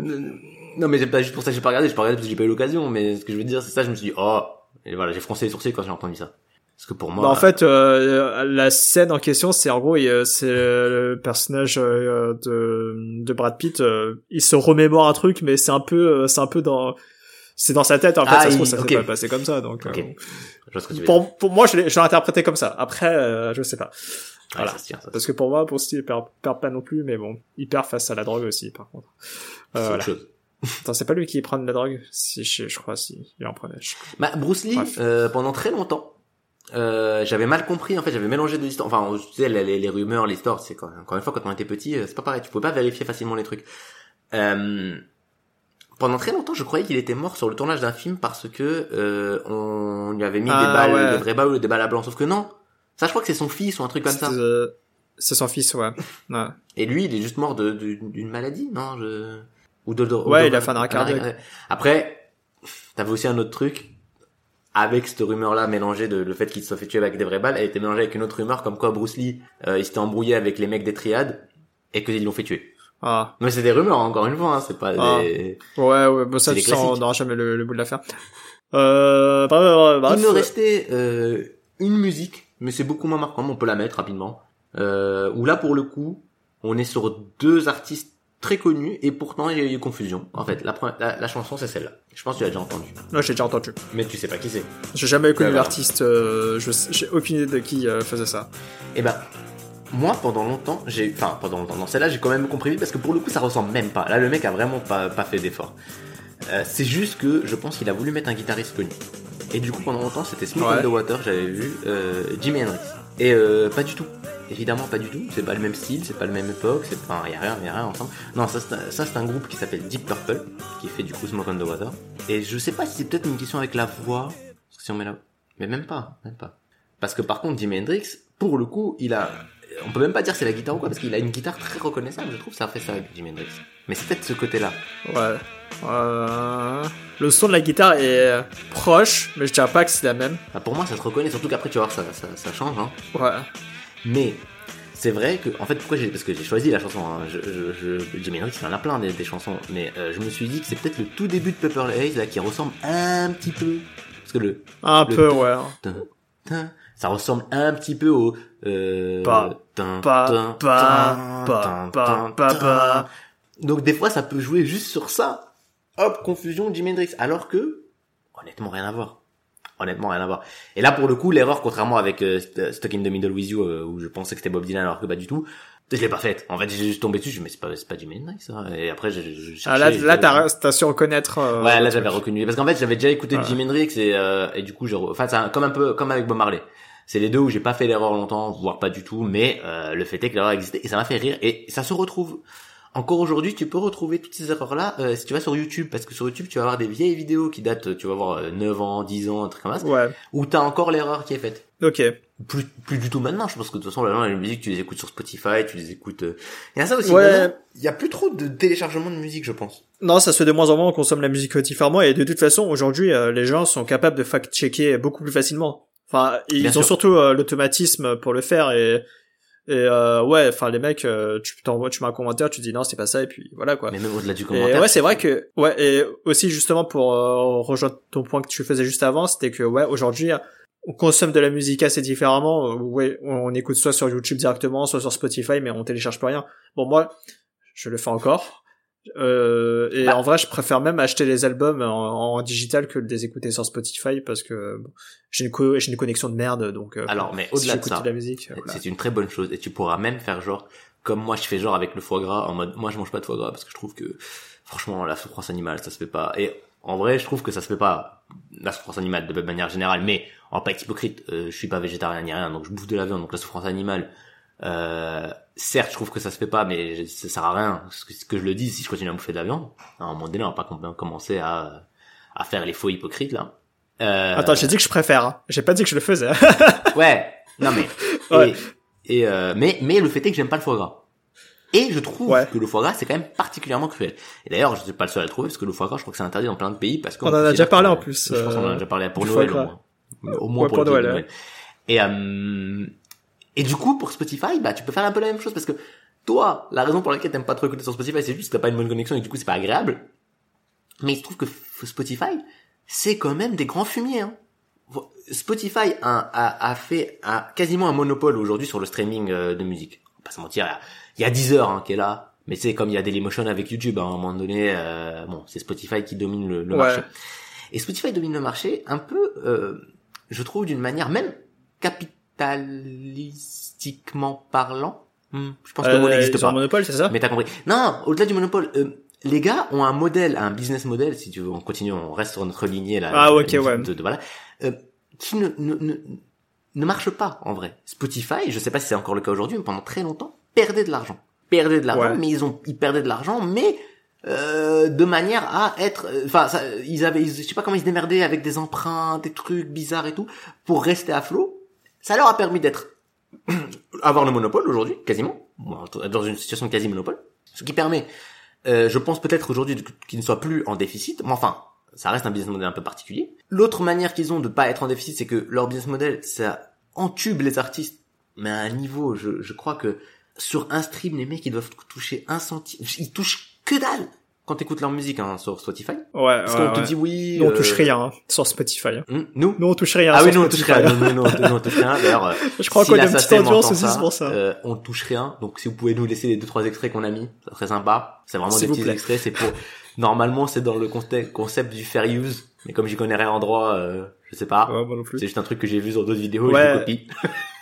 non mais c'est pas juste pour ça que j'ai pas regardé j'ai pas regardé parce que j'ai pas eu l'occasion mais ce que je veux dire c'est ça je me suis dit oh et voilà j'ai froncé les sourcils quand j'ai entendu ça parce que pour moi Bah, en fait, euh, la scène en question, c'est en gros, euh, c'est le personnage euh, de, de Brad Pitt. euh, il se remémore un truc, mais c'est un peu, euh, c'est un peu dans, c'est dans sa tête. En fait, Ah, ça se il- trouve, ça ok. s'est pas passé comme ça. Donc, Ok. euh, je vois ce que tu veux dire pour, pour moi, je l'ai, interprété comme ça. Après, euh, je sais pas. Ouais, voilà. tient Parce que pour moi, pour Steve, il perd, perd pas non plus, mais bon, il perd face à la drogue aussi, par contre. Euh, voilà. chose Attends, c'est pas lui qui prend de la drogue Si, je, je crois, si, il en prenait. je. Bah, Bruce Lee, euh, pendant très longtemps, euh, j'avais mal compris, en fait, j'avais mélangé deux histoires. Enfin, tu sais, les, les, les rumeurs, l'histoire, c'est quand, encore une fois, quand on était petit, euh, c'est pas pareil, tu pouvais pas vérifier facilement les trucs. Euh, pendant très longtemps, je croyais qu'il était mort sur le tournage d'un film parce que euh, on lui avait mis Ah, des balles, ouais. des vraies balles ou des balles à blanc. Sauf que non, Ça, je crois que c'est son fils ou un truc comme ça. C'est euh, son fils, ouais. ouais. Et lui, il est juste mort de de- d'une maladie, non je... Ou de, de- Ouais, de- il a fait un arrêt cardiaque. Après, t'avais aussi un autre truc avec cette rumeur-là mélangée de le fait qu'il se soit fait tuer avec des vraies balles, elle était mélangée avec une autre rumeur comme quoi Bruce Lee, euh, il s'était embrouillé avec les mecs des triades et qu'ils l'ont fait tuer. Ah. Mais c'est des rumeurs, encore une fois, hein, c'est pas Ah. des... Ouais, ouais, bon, ça, tu sens, on n'aura jamais le, le bout de l'affaire. Euh, bref, bref, bref. Il me restait euh, une musique, mais c'est beaucoup moins marquant, mais on peut la mettre rapidement. Euh, où là, pour le coup, on est sur deux artistes très connus, et pourtant il y a eu confusion. En fait, la, première- la, la chanson, c'est celle-là. Je pense que tu l'as déjà entendue. Non, j'ai déjà entendu. Mais tu sais pas qui c'est. J'ai jamais connu l'artiste, euh, j'ai aucune idée de qui euh, faisait ça. Eh ben, moi, pendant longtemps, j'ai, enfin, pendant longtemps, dans celle-là, j'ai quand même compris vite parce que pour le coup, ça ressemble même pas. Là, le mec a vraiment pas, pas fait d'effort. Euh, c'est juste que je pense qu'il a voulu mettre un guitariste connu. Et du coup, pendant longtemps, c'était Smith Ouais. Underwater, j'avais vu Jimi Hendrix. Et pas du tout. Évidemment, pas du tout. C'est pas le même style, c'est pas le même époque, c'est enfin, y a rien, y a rien ensemble. Non, ça, c'est un- ça, c'est un groupe qui s'appelle Deep Purple, qui fait du coup Smoke on the Water. Et je sais pas si c'est peut-être une question avec la voix. Parce que si on met la, mais même pas, même pas. Parce que par contre, Jimi Hendrix, pour le coup, il a, on peut même pas dire c'est la guitare ou quoi, parce qu'il a une guitare très reconnaissable, je trouve, ça fait ça avec Jimi Hendrix. Mais c'est peut-être ce côté-là. Ouais. Euh, le son de la guitare est proche, mais je dirais pas que c'est la même. Enfin, pour moi, ça se reconnaît, surtout qu'après, tu voir, ça, ça, ça change, hein. Ouais. Mais c'est vrai que, en fait, pourquoi j'ai, parce que j'ai choisi la chanson, hein, je, je, je, Jimi Hendrix, il en a plein des, des chansons, mais euh, je me suis dit que c'est peut-être le tout début de Purple Haze là qui ressemble un petit peu, parce que le, Un Le- peu, ouais. ça ressemble un petit peu au, euh, pas, tin. pas. Donc des fois, ça peut jouer juste sur ça. Hop, confusion, Jimi Hendrix. Alors que, honnêtement, rien à voir. Honnêtement, rien à voir. Et là, pour le coup, l'erreur, contrairement avec euh, St- Stuck in the Middle with You, euh, où je pensais que c'était Bob Dylan, alors que pas du tout, je l'ai pas faite. En fait, j'ai juste tombé dessus, je me suis dit, mais c'est pas, c'est pas Jimi Hendrix, ça. Et après, je, je cherchais, Ah, là, là, t'as, t'as su reconnaître. euh, Ouais, là j'avais reconnu parce qu'en fait j'avais déjà écouté du Jimi Hendrix et euh, et du coup enfin c'est comme un peu comme avec Bob Marley. C'est les deux où j'ai pas fait l'erreur longtemps, voire pas du tout, mais euh, le fait est que l'erreur existait et ça m'a fait rire et ça se retrouve. Encore aujourd'hui, tu peux retrouver toutes ces erreurs-là euh, si tu vas sur YouTube, parce que sur YouTube, tu vas avoir des vieilles vidéos qui datent, tu vas voir euh, 9 ans, 10 ans, un truc comme ça, Ouais. où t'as encore l'erreur qui est faite. Ok. Plus, plus du tout maintenant, je pense que de toute façon, là, les musiques, tu les écoutes sur Spotify, tu les écoutes... euh, Il y a ça aussi, Ouais. il y a plus trop de téléchargement de musique, je pense. Non, ça se fait de moins en moins, on consomme la musique différemment, et de toute façon, aujourd'hui, euh, les gens sont capables de fact-checker beaucoup plus facilement. Enfin, ils Bien ont sûr. surtout euh, l'automatisme pour le faire, et, et euh, ouais, enfin, les mecs, euh, tu t'envoies, tu mets un commentaire, tu dis non, c'est pas ça, et puis voilà, quoi. Mais même au-delà du Et commentaire. ouais, c'est vrai que ouais et aussi justement pour euh, rejoindre ton point que tu faisais juste avant, c'était que ouais aujourd'hui on consomme de la musique assez différemment. Euh, Ouais, on écoute soit sur YouTube directement, soit sur Spotify, mais on télécharge plus rien. Bon moi, je le fais encore. Euh, et Bah. en vrai, je préfère même acheter les albums en, en digital que de les écouter sur Spotify parce que bon, j'ai une, co- j'ai une connexion de merde, donc euh, Alors, mais si au-delà de ça, de la musique, euh, voilà. C'est une très bonne chose et tu pourras même faire genre comme moi je fais genre avec le foie gras en mode moi je mange pas de foie gras parce que je trouve que franchement la souffrance animale ça se fait pas et en vrai je trouve que ça se fait pas la souffrance animale de manière générale mais va pas être hypocrite euh, je suis pas végétarien ni rien donc je bouffe de la viande donc la souffrance animale euh, certes je trouve que ça se fait pas mais je- ça sert à rien ce que, ce que je le dis si je continue à bouffer de la viande à un moment donné on va pas com- commencer à à faire les faux hypocrites là euh, Attends, j'ai dit que je préfère. hein. J'ai pas dit que je le faisais. Ouais, non mais Ouais. et, et euh, mais mais le fait est que j'aime pas le foie gras. Et je trouve Ouais. que le foie gras c'est quand même particulièrement cruel. Et d'ailleurs, je suis pas le seul à le trouver parce que le foie gras, je crois que c'est interdit dans plein de pays parce qu'on On en a déjà parlé en plus, Je pense qu'on en a euh, déjà parlé pour Noël au moins. Au moins Ouais, pour, pour Noël, Noël. Et euh, et du coup pour Spotify, bah tu peux faire un peu la même chose parce que toi, la raison pour laquelle t'aimes pas trop écouter sur Spotify, c'est juste que t'as pas une bonne connexion et du coup c'est pas agréable. Mais il se trouve que Spotify, c'est quand même des grands fumiers. Hein. Spotify a, a, a fait a quasiment un monopole aujourd'hui sur le streaming euh, de musique. On va pas se mentir, il y a- il y a Deezer hein, qui est là, mais c'est comme il y a Dailymotion avec YouTube. hein, à un moment donné, euh, bon, c'est Spotify qui domine le, le Ouais. marché. Et Spotify domine le marché un peu, euh, je trouve, d'une manière même capitalistiquement parlant. Hmm, je pense que le mot Euh, n'existe pas. monopole, c'est ça? Mais t'as compris. Non, au-delà du monopole, euh, les gars ont un modèle, un business model, si tu veux, on continue, on reste sur notre lignée là. Ah, euh, ok, de- ouais. de- de- voilà, euh, qui ne, ne, ne, ne marche pas en vrai. Spotify, je sais pas si c'est encore le cas aujourd'hui, mais pendant très longtemps, perdait de l'argent, perdait de l'argent, Ouais. mais ils ont, ils perdaient de l'argent, mais euh, de manière à être, euh, enfin, ça, ils avaient, ils- je sais pas comment ils se démerdaient avec des emprunts, des trucs bizarres et tout, pour rester à flot. Ça leur a permis d'être avoir le monopole aujourd'hui, quasiment, dans une situation de quasi monopole, ce qui permet, euh, je pense peut-être aujourd'hui qu'ils ne soient plus en déficit. Mais enfin, ça reste un business model un peu particulier. L'autre manière qu'ils ont de pas être en déficit, c'est que leur business model, ça entube les artistes, mais à un niveau, je, je crois que sur un stream, les mecs, ils doivent toucher un centime. Ils touchent que dalle quand t'écoutes leur musique hein, sur Spotify. Ouais, Parce ouais, qu'on te dit oui. Nous, on euh, touche rien hein, sur Spotify. hein. hmm, Nous Nous, on touche rien Ah oui, nous on touche rien. Nous, nous, nous, nous, on touche rien. D'ailleurs, euh, Je crois si qu'on a une petite audience aussi c'est pour ça. Euh, on touche rien. Donc si vous pouvez nous laisser les deux trois extraits qu'on a mis, ça serait sympa. C'est vraiment des petits plaît. extraits. C'est pour. Normalement, c'est dans le concept du fair use. Mais comme j'y connais rien en droit, euh, je sais pas. Ouais, non plus. C'est juste un truc que j'ai vu sur d'autres vidéos Ouais. et je copie.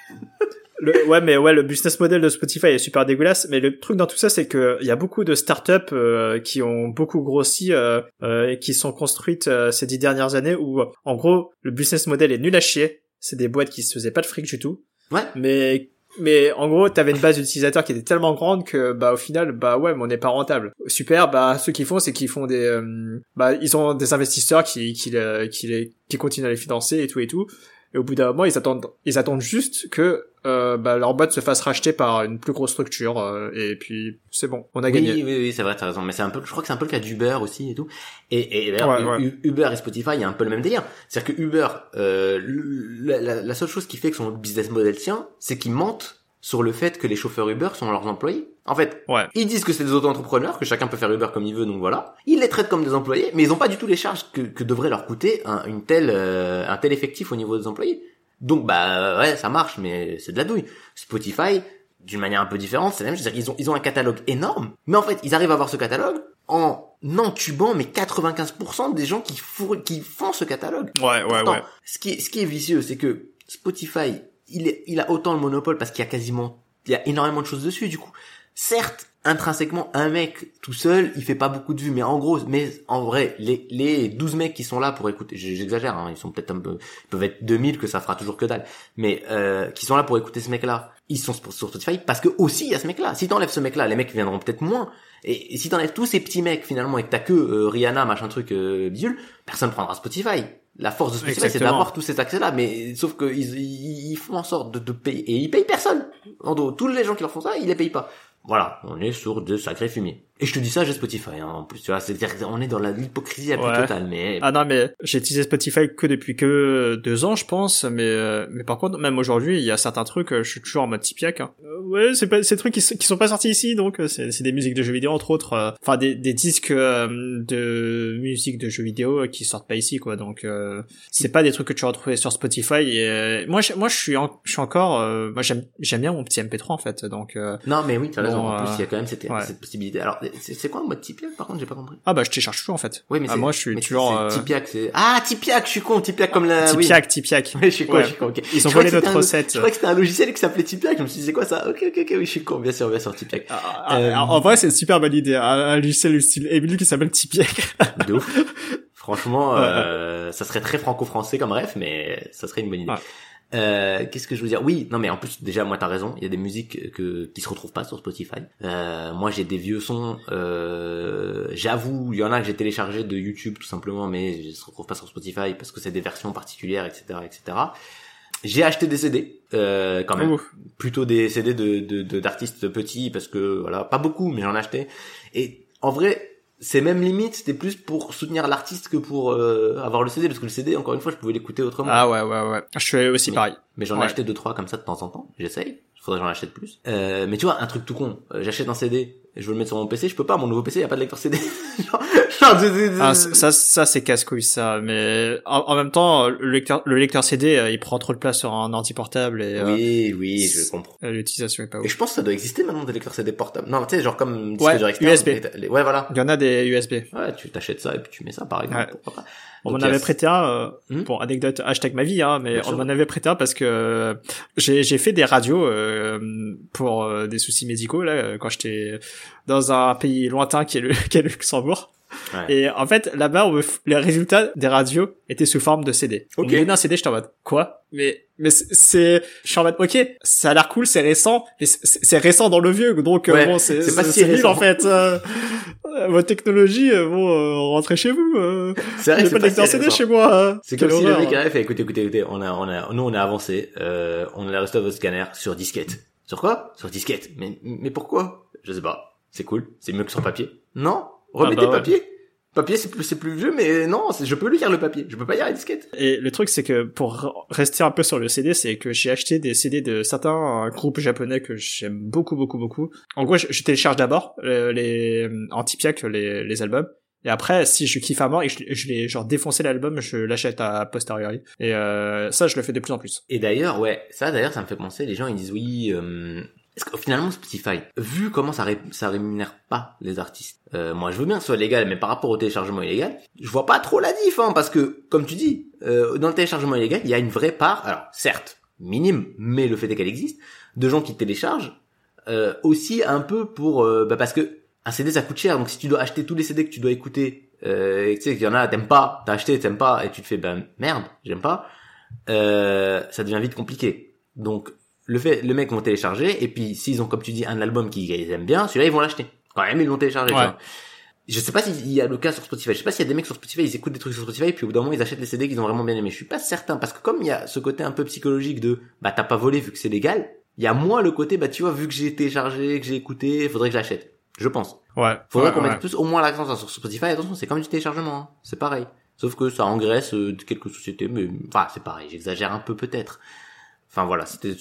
Le, ouais, mais ouais, le business model de Spotify est super dégueulasse. Mais le truc dans tout ça, c'est que il y a beaucoup de startups euh, qui ont beaucoup grossi euh, euh, et qui sont construites euh, ces dix dernières années où, en gros, le business model est nul à chier. C'est des boîtes qui se faisaient pas de fric du tout. Ouais. Mais mais en gros, t'avais une base d'utilisateurs qui était tellement grande que bah au final, bah ouais, mais on n'est pas rentable. Super, bah ceux qui font, c'est qu'ils font des, euh, bah ils ont des investisseurs qui qui le- qui les qui continuent à les financer et tout et tout. Et au bout d'un moment, ils attendent, ils attendent juste que euh, bah, leur boîte se fasse racheter par une plus grosse structure. euh, et puis c'est bon, on a Oui, gagné. oui, oui, c'est vrai, t'as raison. Mais c'est un peu, je crois que c'est un peu le cas d'Uber aussi et tout. Et, et d'ailleurs, Ouais, ouais. U- Uber et Spotify, il y a un peu le même délire. C'est-à-dire que Uber, euh, la, la- la seule chose qui fait que son business model tient, c'est qu'ils mentent sur le fait que les chauffeurs Uber sont leurs employés. En fait, Ouais. ils disent que c'est des auto-entrepreneurs, que chacun peut faire Uber comme il veut, donc voilà. Ils les traitent comme des employés, mais ils n'ont pas du tout les charges que, que devrait leur coûter un, une telle, euh, un tel effectif au niveau des employés. Donc bah ouais, ça marche, mais c'est de la douille. Spotify, d'une manière un peu différente, c'est la même chose. Qu'ils ont, ils ont un catalogue énorme, mais en fait, ils arrivent à avoir ce catalogue en entubant mais 95% des gens qui, four- qui font ce catalogue. Ouais, ouais, Pourtant, ouais. Ce qui est, ce qui est vicieux, c'est que Spotify, il, est, il a autant le monopole parce qu'il y a quasiment, il y a énormément de choses dessus, du coup. Certes, intrinsèquement, un mec tout seul, il fait pas beaucoup de vues, mais en gros, mais en vrai, les, les 12 mecs qui sont là pour écouter, j'exagère, hein, ils sont peut-être un peu, ils peuvent être 2000 que ça fera toujours que dalle, mais euh, qui sont là pour écouter ce mec-là, ils sont sur Spotify parce que aussi il y a ce mec-là. Si t'enlèves ce mec-là, les mecs viendront peut-être moins. Et, et si t'enlèves tous ces petits mecs finalement et que t'as que euh, Rihanna, machin truc euh, bidule, personne prendra Spotify. La force de Spotify, c'est d'avoir tous ces accès-là, mais sauf que ils, ils, ils font en sorte de, de payer et ils payent personne. En gros, tous les gens qui leur font ça, ils les payent pas. Voilà, on est sur de sacrés fumiers. Et je te dis ça, j'ai Spotify hein, en plus, tu vois, c'est-à-dire on est dans l'hypocrisie la plus Ouais. totale, mais Ah non, mais j'ai utilisé Spotify que depuis que deux ans, je pense. Mais euh, mais par contre, même aujourd'hui, il y a certains trucs, euh, je suis toujours en mode Tipiak. Hein. Euh, ouais, c'est pas ces trucs qui, qui sont pas sortis ici, donc c'est c'est des musiques de jeux vidéo entre autres. euh, Enfin, des, des disques euh, de musique de jeux vidéo qui sortent pas ici, quoi. Donc euh, c'est pas des trucs que tu vas retrouver sur Spotify. Et euh, moi, je, moi, je suis en- je suis encore, euh, moi j'aime j'aime bien mon petit MP3 en fait. Donc euh, non, mais oui, t'as raison. Bon, en plus, il y a quand même cette, ouais. cette possibilité. Alors, c'est quoi mode Tipeee Par contre, j'ai pas compris. ah bah je télécharge toujours en fait. Oui, mais Ah, moi, je suis toujours, euh, Tipiak, c'est ah Tipiak, je suis con, Tipiak comme la. oui. Tipiak, Tipiak. Oui, je suis con, Ouais. je suis con. ok. Ils ont volé notre un- recette. Je croyais que c'était un logiciel qui s'appelait Tipiak. Je me suis dit c'est quoi ça? Ok, ok, ok, oui, je suis con. Bien sûr, bien sûr, Tipiak. Ah, ah, Euh, En vrai, c'est une super bonne idée. Un, logiciel style Emily qui s'appelle Tipiak. De ouf. Franchement, euh, ça serait très franco-français comme ref, mais ça serait une bonne idée. Ouais. Euh, Qu'est-ce que je veux dire? Oui, non mais en plus déjà moi t'as raison, il y a des musiques que qui se retrouvent pas sur Spotify. Euh, moi j'ai des vieux sons, euh, j'avoue, il y en a que j'ai téléchargé de YouTube tout simplement, mais je se retrouvent pas sur Spotify parce que c'est des versions particulières, etc., etc. J'ai acheté des CD euh, quand même, Ouf. plutôt des CD de de- de- d'artistes petits parce que voilà, pas beaucoup, mais j'en ai acheté. Et en vrai, c'est même limite, c'était plus pour soutenir l'artiste que pour euh, avoir le CD parce que le CD, encore une fois, je pouvais l'écouter autrement. Ah ouais, ouais, ouais. Je suis aussi Mais- pareil. Mais j'en ai Ouais. acheté deux trois comme ça de temps en temps. J'essaye. Faudrait que j'en achète plus. Euh, mais tu vois, un truc tout con. Euh, J'achète un CD. et Je veux le mettre sur mon PC. Je peux pas. Mon nouveau PC, y a pas de lecteur CD. genre, genre, Ah, ça, ça c'est casse-couille ça. Mais en, en même temps, le lecteur, le lecteur CD, euh, il prend trop de place sur un ordi portable et euh, oui, oui, je comprends. euh, l'utilisation est pas Et ouf. je pense que ça doit exister maintenant des lecteurs CD portables. Non, tu sais, genre comme disque Ouais, dur externe. USB. les- les- Ouais, voilà. Il y en a des USB. Ouais, tu t'achètes ça et puis tu mets ça, par exemple. Ouais. Pourquoi pas. On m'en avait prêté un, euh, Hmm anecdote, hashtag ma vie, hein, mais Bien on m'en avait prêté un parce que euh, j'ai fait des radios euh, pour euh, des soucis médicaux là quand j'étais dans un pays lointain qui est le, qui est le Luxembourg. Ouais. Et en fait, là-bas, on les résultats des radios étaient sous forme de CD. On Ok. me donnait un CD, j'étais en mode, quoi? Mais, mais c'est- c'est, je suis en mode, ok, ça a l'air cool, c'est récent, mais c'est- c'est c'est récent dans le vieux, donc, euh, Ouais, bon, c'est, c'est pas c'est si c'est nul, récent. en fait. Euh, euh, votre technologie, euh, bon, euh, rentrez chez vous, euh, C'est vrai que pas c'est lecteur si CD chez moi. hein. C'est comme si le mec arrive et écoutez, écoutez, écoutez, on a, on a, nous on a avancé, euh, on a reçu votre scanner sur disquette. Sur quoi? Sur disquette. Mais, mais pourquoi? Je sais pas. C'est cool. C'est mieux que sur papier. Non? Remettez Ah bah ouais. papier. Papier, c'est plus, c'est plus vieux, mais non, je peux lire le papier. Je peux pas lire la disquette. Et le truc, c'est que pour rester un peu sur le CD, c'est que j'ai acheté des CD de certains euh, groupes japonais que j'aime beaucoup, beaucoup, beaucoup. En gros, je, je télécharge d'abord euh, les en Tipiak les, les albums. Et après, si je kiffe à mort et je, je l'ai genre défoncé l'album, je l'achète à posteriori. Et euh, ça, je le fais de plus en plus. Et d'ailleurs, ouais, ça d'ailleurs, ça me fait penser, les gens ils disent oui, euh, est-ce que finalement Spotify, vu comment ça, ré- rémunère pas les artistes, euh, moi je veux bien que ce soit légal, mais par rapport au téléchargement illégal, je vois pas trop la diff, hein, parce que comme tu dis, euh, dans le téléchargement illégal, il y a une vraie part, alors certes minime, mais le fait est qu'elle existe, de gens qui téléchargent euh, aussi un peu pour, euh, bah, parce que un CD ça coûte cher, donc si tu dois acheter tous les CD que tu dois écouter, euh, et tu sais qu'il y en a t'aimes pas, t'as acheté t'aimes pas, et tu te fais ben merde, j'aime pas euh, ça devient vite compliqué. Donc le fait, le mec vont télécharger et puis s'ils ont comme tu dis un album qu'ils aiment bien, celui-là ils vont l'acheter. Quand même ils l'ont téléchargé. tu Ouais. Je sais pas s'il y a le cas sur Spotify. Je sais pas s'il y a des mecs sur Spotify, ils écoutent des trucs sur Spotify et puis au bout d'un moment ils achètent les CD qu'ils ont vraiment bien aimé. Je suis pas certain parce que comme il y a ce côté un peu psychologique de bah t'as pas volé vu que c'est légal, il y a moins le côté bah tu vois vu que j'ai téléchargé, que j'ai écouté, faudrait que je l'achète. Je pense. Ouais. Faudrait ouais, qu'on ouais. mette plus au moins l'accent sur Spotify. Attention, c'est comme du téléchargement, hein. c'est pareil. Sauf que ça engraisse euh, quelques sociétés, mais enfin c'est pareil. J'exagère un peu peut-être. Enfin voilà, c'était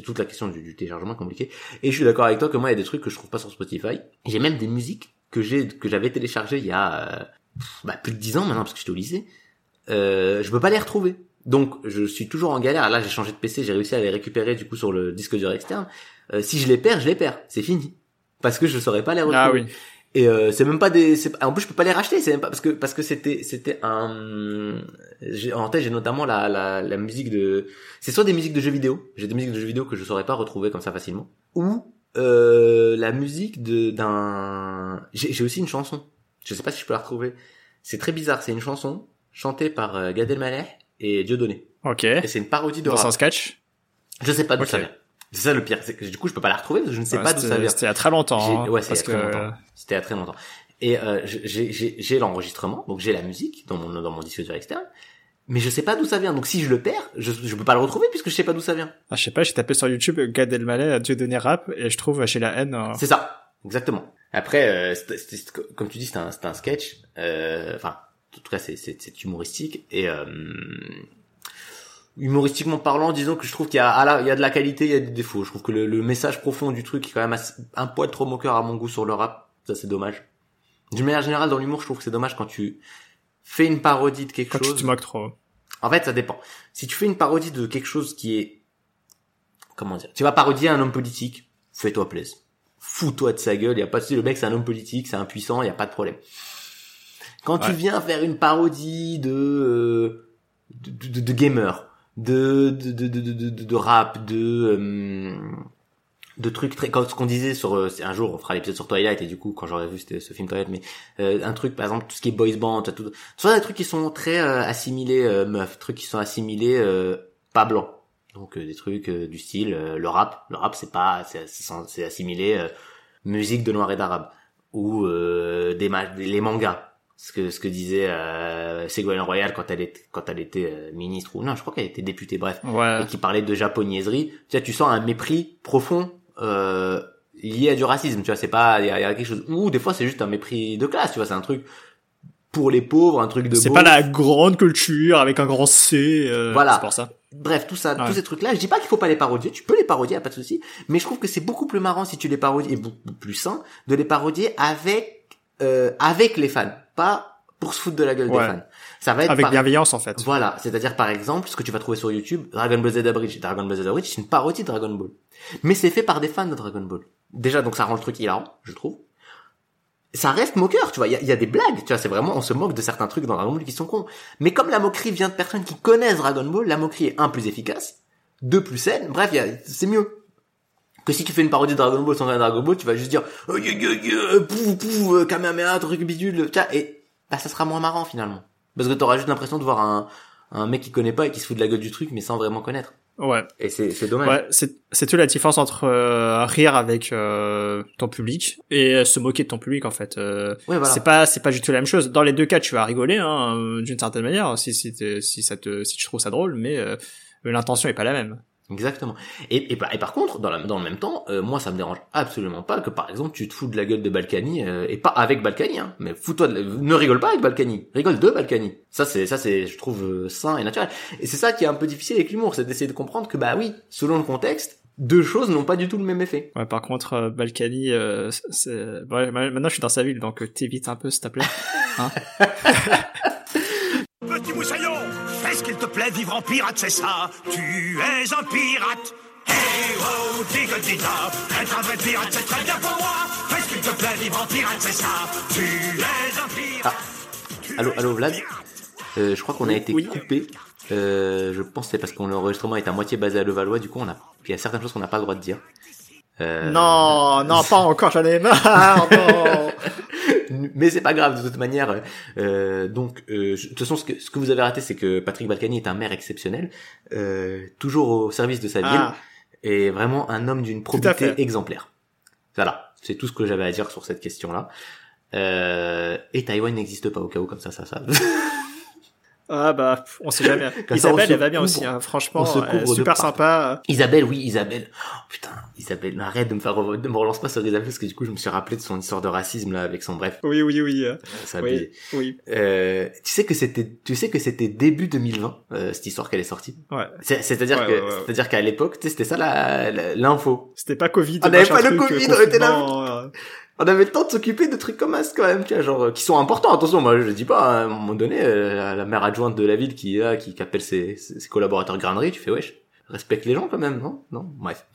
toute la question du, du téléchargement compliqué. Et je suis d'accord avec toi que moi il y a des trucs que je trouve pas sur Spotify. J'ai même des musiques que j'ai que j'avais téléchargées il y a euh, bah, plus de 10 ans maintenant parce que j'étais au lycée. Euh, je peux pas les retrouver. Donc je suis toujours en galère. Là j'ai changé de PC, j'ai réussi à les récupérer du coup sur le disque dur externe. Euh, si je les perds, je les perds. C'est fini. Parce que je saurais pas les retrouver. Ah oui. Et euh, c'est même pas des. En plus, je peux pas les racheter. C'est même pas parce que parce que c'était c'était un. En tête, j'ai notamment la, la la musique de. C'est soit des musiques de jeux vidéo. J'ai des musiques de jeux vidéo que je saurais pas retrouver comme ça facilement. Ou euh, la musique de d'un. J'ai aussi une chanson. Je sais pas si je peux la retrouver. C'est très bizarre. C'est une chanson chantée par euh, Gad Elmaleh et Dieudonné. Ok. Et c'est une parodie de Dans rap. un sketch? Je sais pas d'où Ok. ça vient. C'est ça le pire. C'est que du coup, je peux pas la retrouver parce que je ne sais Ouais, pas d'où c'était- ça vient. C'était a très longtemps. Hein, ouais, c'est parce a très longtemps. C'était a très longtemps. Et euh, j'ai l'enregistrement, donc j'ai la musique dans mon dans mon disque dur externe, mais je sais pas d'où ça vient. Donc si je le perds, je je peux pas le retrouver puisque je sais pas d'où ça vient. Ah, je sais pas, j'ai tapé sur YouTube Gad Elmaleh Dieu donné rap et je trouve chez la haine. euh, C'est ça, exactement. Après, euh, c'était- c'était- comme tu dis, c'était un, c'était un sketch. euh, Enfin, en tout cas, c'est c'est c'est humoristique et euh, humoristiquement parlant, disons que je trouve qu'il y a ah il y a de la qualité, il y a des défauts. Je trouve que le, le message profond du truc est quand même assez- un poil trop moqueur à mon goût sur le rap. Ça, c'est dommage. D'une manière générale, dans l'humour, je trouve que c'est dommage quand tu fais une parodie de quelque Quand tu chose. te moques trop. En fait, ça dépend. Si tu fais une parodie de quelque chose qui est, comment dire, tu vas parodier un homme politique, fais-toi plaisir. Fous-toi de sa gueule, y a pas de souci, le mec c'est un homme politique, c'est un puissant, y a pas de problème. Quand tu viens faire une parodie de, euh, de, de, de gamer, de, de, de, de, de, de, rap, de, euh, de trucs très, comme ce qu'on disait sur, euh, un jour on fera l'épisode sur Twilight et du coup quand j'aurais vu ce film Twilight, mais euh, un truc par exemple tout ce qui est boys band, tout, tout, soit des trucs qui sont très euh, assimilés euh, meufs, trucs qui sont assimilés euh, pas blancs. Donc des trucs du style le rap, le rap c'est pas c'est assimilé musique de noir et d'arabe ou des, des- les mangas. Ce que ce que disait euh, Ségolène Royal quand elle était quand elle était euh, ministre ou non, je crois qu'elle était députée bref Ouais. et qui parlait de japonaiserie, tu vois, tu sens un mépris profond euh, lié à du racisme, tu vois, c'est pas il y, a il y a quelque chose ou des fois c'est juste un mépris de classe, tu vois, c'est un truc pour les pauvres, un truc de C'est pas la grande culture avec un grand C. euh, Voilà. C'est pour ça. Bref, tout ça, Ouais. tous ces trucs-là, je dis pas qu'il faut pas les parodier, tu peux les parodier, y a pas de souci, mais je trouve que c'est beaucoup plus marrant si tu les parodies et beaucoup plus sain de les parodier avec euh, avec les fans, pas pour se foutre de la gueule Ouais. des fans. Ça va être Avec par- bienveillance en fait. Voilà, c'est-à-dire par exemple, ce que tu vas trouver sur YouTube, Dragon Ball Z Bridge. Dragon Ball Z Bridge, c'est une parodie de Dragon Ball. Mais c'est fait par des fans de Dragon Ball. Déjà, donc ça rend le truc hilarant, je trouve. Ça reste moqueur, tu vois, il y y a des blagues, tu vois, c'est vraiment, on se moque de certains trucs dans Dragon Ball qui sont cons. Mais comme la moquerie vient de personnes qui connaissent Dragon Ball, la moquerie est un, plus efficace, deux, plus saine, bref, c'est mieux. Que si tu fais une parodie de Dragon Ball sans un Dragon Ball, tu vas juste dire oh, yeah, yeah, yeah, pouf pouf euh, Kamehameha truc bidule, tiens et bah ça sera moins marrant finalement. Parce que t'auras juste l'impression de voir un un mec qui connaît pas et qui se fout de la gueule du truc mais sans vraiment connaître. Ouais. Et c'est c'est dommage. Ouais, c'est c'est toute la différence entre euh, rire avec euh, ton public et euh, se moquer de ton public en fait. Euh, Ouais, voilà. C'est pas c'est pas du tout la même chose. Dans les deux cas, tu vas rigoler hein, d'une certaine manière si si si ça te si tu trouves ça drôle, mais euh, l'intention est pas la même. Exactement. Et, et, par- et par contre, dans, la, dans le même temps, euh, moi, ça me dérange absolument pas que, par exemple, tu te fous de la gueule de Balkany, euh, et pas avec Balkany, hein, mais fous-toi, de, ne rigole pas avec Balkany, rigole de Balkany. Ça, c'est, ça, c'est, je trouve, euh, sain et naturel. Et c'est ça qui est un peu difficile avec l'humour, c'est d'essayer de comprendre que, bah oui, selon le contexte, deux choses n'ont pas du tout le même effet. Ouais, par contre, euh, Balkany, euh, c'est- ouais, ma- maintenant je suis dans sa ville, donc euh, t'évites un peu s'il te plaît. Moussaillon, qu'il te plaît, vivre en pirate, c'est ça. Tu es un pirate. Hey oh, diga être un vrai pirate, c'est très bien pour moi. Fais ce qu'il te plaît, vivre en pirate, c'est ça. Tu es un pirate. Tu Allô, allô, Vlad. Euh, je crois qu'on a été Oui. coupé. Euh, je pense que c'est parce que l'enregistrement est à moitié basé à Levallois, du coup, on a, il y a certaines choses qu'on n'a pas le droit de dire. Euh, Non, non, pas encore, j'en ai marre, non. Mais c'est pas grave de toute manière. Euh, donc, euh, je- de toute façon, ce que, ce que vous avez raté, c'est que Patrick Balkany est un maire exceptionnel, euh, toujours au service de sa ville, Ah, et vraiment un homme d'une probité exemplaire. Voilà, c'est tout ce que j'avais à dire sur cette question-là. Euh, et Taïwan n'existe pas au cas où comme ça, ça, ça. ah bah, on sait jamais. Isabelle, elle va bien couvre- aussi, hein. franchement, on se elle est couvre de super sympa. Isabelle, oui, Isabelle. Oh, putain, Isabelle, arrête de me faire, re- de me relance pas sur Isabelle parce que du coup, je me suis rappelé de son histoire de racisme là avec son bref. Oui, oui, oui, euh, Ça a oui, oui. Euh, tu sais que c'était, tu sais que c'était début 2020 euh, cette histoire qu'elle est sortie? Ouais. C'est- C'est-à-dire Ouais, que, ouais, ouais. c'est-à-dire qu'à l'époque, tu sais, c'était ça la- la- l'info. C'était pas Covid. On avait machin pas le Covid, euh, on était là. On avait le temps de s'occuper de trucs comme ça quand même, tu vois, genre euh, qui sont importants. Attention, moi je dis pas hein, à un moment donné euh, la, maire adjointe de la ville qui qui, appelle ses, collaborateurs grainerie, tu fais wesh, respecte les gens quand même, non? Non, bref.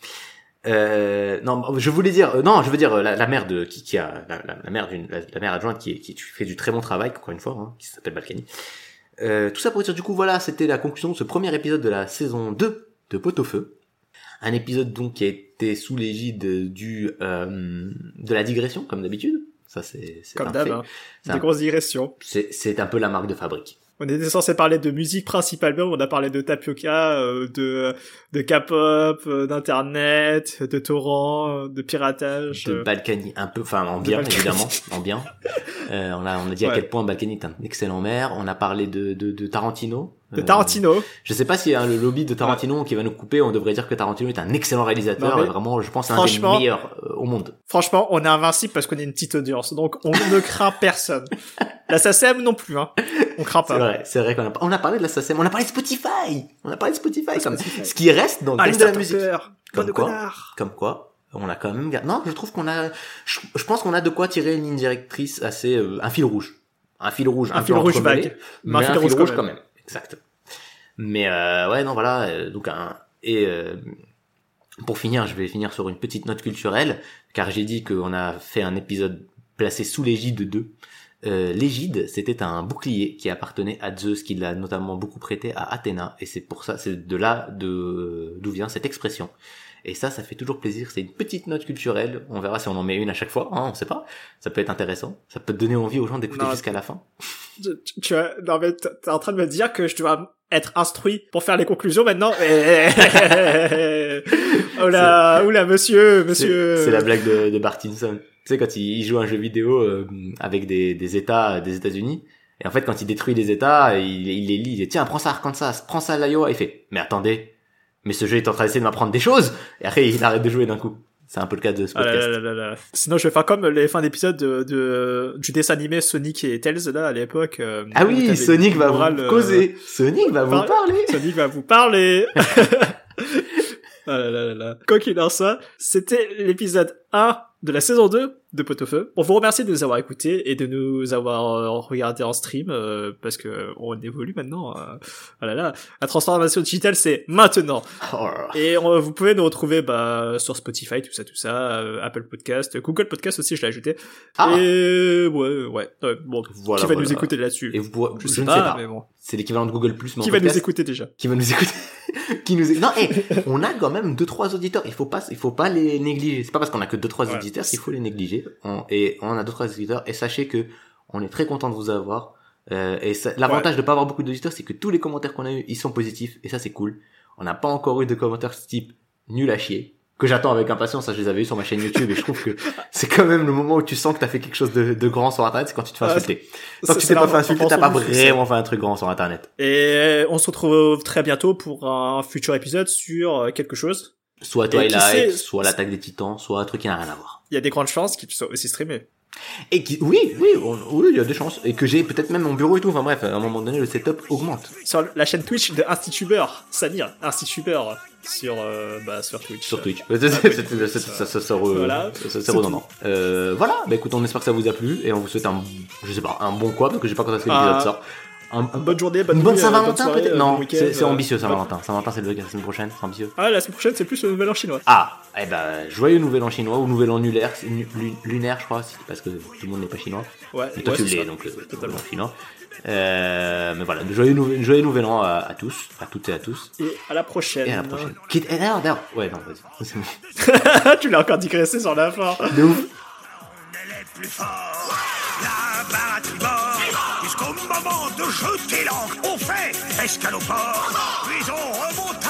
Euh, non, je voulais dire, non, je veux dire la, mère de qui, a la, mère d'une la, mère adjointe qui, qui fait du très bon travail, encore une fois, hein, qui s'appelle Balkany. Tout ça pour dire du coup voilà, c'était la conclusion de ce premier épisode de la saison 2 de Pot au feu. Un épisode donc qui a été sous l'égide du euh, de la digression comme d'habitude. Ça c'est Comme d'hab, hein. C'est Des un- grosses digressions. C'est c'est un peu la marque de fabrique. On était censé parler de musique principalement, on a parlé de tapioca, euh, de de K-pop, euh, d'internet, de torrent, euh, de piratage. De. Balkany un peu, enfin en bien évidemment, en bien. Euh, on a on a dit à quel point Balkany est un excellent maire. On a parlé de de, de Tarantino. De Euh, Tarantino. Je sais pas y a le lobby de Tarantino qui va nous couper. On devrait dire que Tarantino est un excellent réalisateur. Non, et vraiment, je pense, un des meilleurs euh, au monde. Franchement, on est invincible parce qu'on est une petite audience, donc on ne craint personne. La SACEM non plus, hein. On craint C'est pas. vrai, c'est vrai qu'on a, on a parlé de la SACEM, on a parlé de Spotify, on a parlé de Spotify, comme, Spotify. ce qui reste dans le Ah, de la musique. Comme quoi. connard. Comme quoi, on a quand même, non, je trouve qu'on a, je, je pense qu'on a de quoi tirer une ligne directrice assez, euh, un fil rouge. Un fil rouge, Un peu fil rouge vague. mais un fil rouge, quand même. Exact. Mais euh, ouais, non, voilà, euh, donc un et euh, pour finir, je vais finir sur une petite note culturelle, car j'ai dit qu'on a fait un épisode placé sous l'égide de. Euh, l'égide, c'était un bouclier qui appartenait à Zeus, qui l'a notamment beaucoup prêté à Athéna, et c'est pour ça, c'est de là de d'où vient cette expression. Et ça, ça fait toujours plaisir. C'est une petite note culturelle. On verra si on en met une à chaque fois. Hein, on sait pas. Ça peut être intéressant. Ça peut donner envie aux gens d'écouter jusqu'à la fin. Tu, tu- non mais t'es en train de me dire que je dois être instruit pour faire les conclusions maintenant. oh là, oula, monsieur, monsieur. C'est la blague de, de Bartinson. Tu sais, quand il, il joue un jeu vidéo euh, avec des, des États des États-Unis, et en fait, quand il détruit les États, il, il les lit. Il dit, Tiens, prends ça, Arkansas, prends ça, l'Iowa. Il fait, mais attendez, mais ce jeu est en train d'essayer de m'apprendre des choses. Et après, il arrête de jouer d'un coup. C'est un peu le cas de ce Ah podcast. là là là là. Sinon, je vais faire comme les fins d'épisode de, de, du dessin animé Sonic et Tails, là, à l'époque. euh, Ah oui, Sonic va morale, vous euh, causer. Sonic va vous parler. Sonic va vous parler. ah là là là là. Quoi qu'il en soit, c'était l'épisode 1 de la saison 2 de Pot au Feu. On vous remercie de nous avoir écoutés et de nous avoir euh, regardé en stream euh, parce que on évolue maintenant. Euh, voilà, là, la transformation digitale c'est maintenant. Oh là là. Et on- vous pouvez nous retrouver bah, sur Spotify, tout ça, tout ça, euh, Apple Podcast, Google Podcast aussi, je l'ai ajouté. Ah. Et ouais, ouais. ouais, bon, Voilà, qui va voilà. nous écouter là-dessus? Et vous pourrez, Je je, sais ne pas, sais pas. mais bon. C'est l'équivalent de Google Plus, Qui va nous écouter déjà Qui va nous écouter Qui nous é- Non, eh, on a quand même deux trois auditeurs. Il faut pas, il faut pas les négliger. C'est pas parce qu'on a que deux trois auditeurs qu'il faut les négliger. On, et on a deux trois auditeurs. Et sachez que on est très content de vous avoir. Euh, et ça- l'avantage de pas avoir beaucoup d'auditeurs, c'est que tous les commentaires qu'on a eu, ils sont positifs. Et ça, c'est cool. On n'a pas encore eu de commentaires type nul à chier que j'attends avec impatience. Ça, je les avais eu sur ma chaîne YouTube. Et je trouve que c'est quand même le moment où tu sens que t'as fait quelque chose de, de grand sur Internet, c'est quand tu te fais insulter. Tant que tu t'es pas fait insulter, t'as pas vraiment fait un truc grand sur Internet. Et on se retrouve très bientôt pour un futur épisode sur euh, quelque chose. Soit Twilight, sait- soit l'attaque des titans, soit un truc qui n'a rien à voir. Il y a des grandes chances qu'il soit aussi streamé. Et qui, oui, oui, on- oui, il y a des chances. Et que j'ai peut-être même mon bureau et tout. Enfin bref, à un moment donné, le setup augmente. Sur la chaîne Twitch de Institubeur, Samir, Institubeur, sur, euh, bah, sur Twitch. Sur Twitch. C'est- c'est- c'est- c'est- Ça ça sort, Voilà. ça- ça- C'est c'est redondant. Euh, voilà. Bah écoute, on espère que ça vous a plu et on vous souhaite un, je sais pas, un bon quoi parce que j'ai pas quand est-ce que l'épisode Ah. sort. Un, un- Bonne journée, bonne une bonne Saint-Valentin peut-être euh, Non, bon c'est c'est euh, ambitieux Saint-Valentin. Saint-Valentin c'est le la semaine prochaine, c'est ambitieux. Ah, la semaine prochaine, c'est plus le nouvel an chinois. Ah, eh ben, joyeux nouvel an chinois ou nouvel an lunaire, lunaire je crois, parce que tout le monde n'est pas chinois. Ouais, Mais toi ouais, tu c'est l'es, ça. donc euh, Totalement. nouvel an chinois. Euh, mais voilà, joyeux, nouvel- joyeux nouvel an à, à tous, à toutes et à tous. Et à la prochaine. Et à la prochaine. Quitte, et d'ailleurs, d'ailleurs, ouais, non, vas-y. c'est bon. tu l'as encore digressé sur la fin. De ouf. On est les plus forts. La de jeter l'ancre. On fait escale au port. Puis on remonte.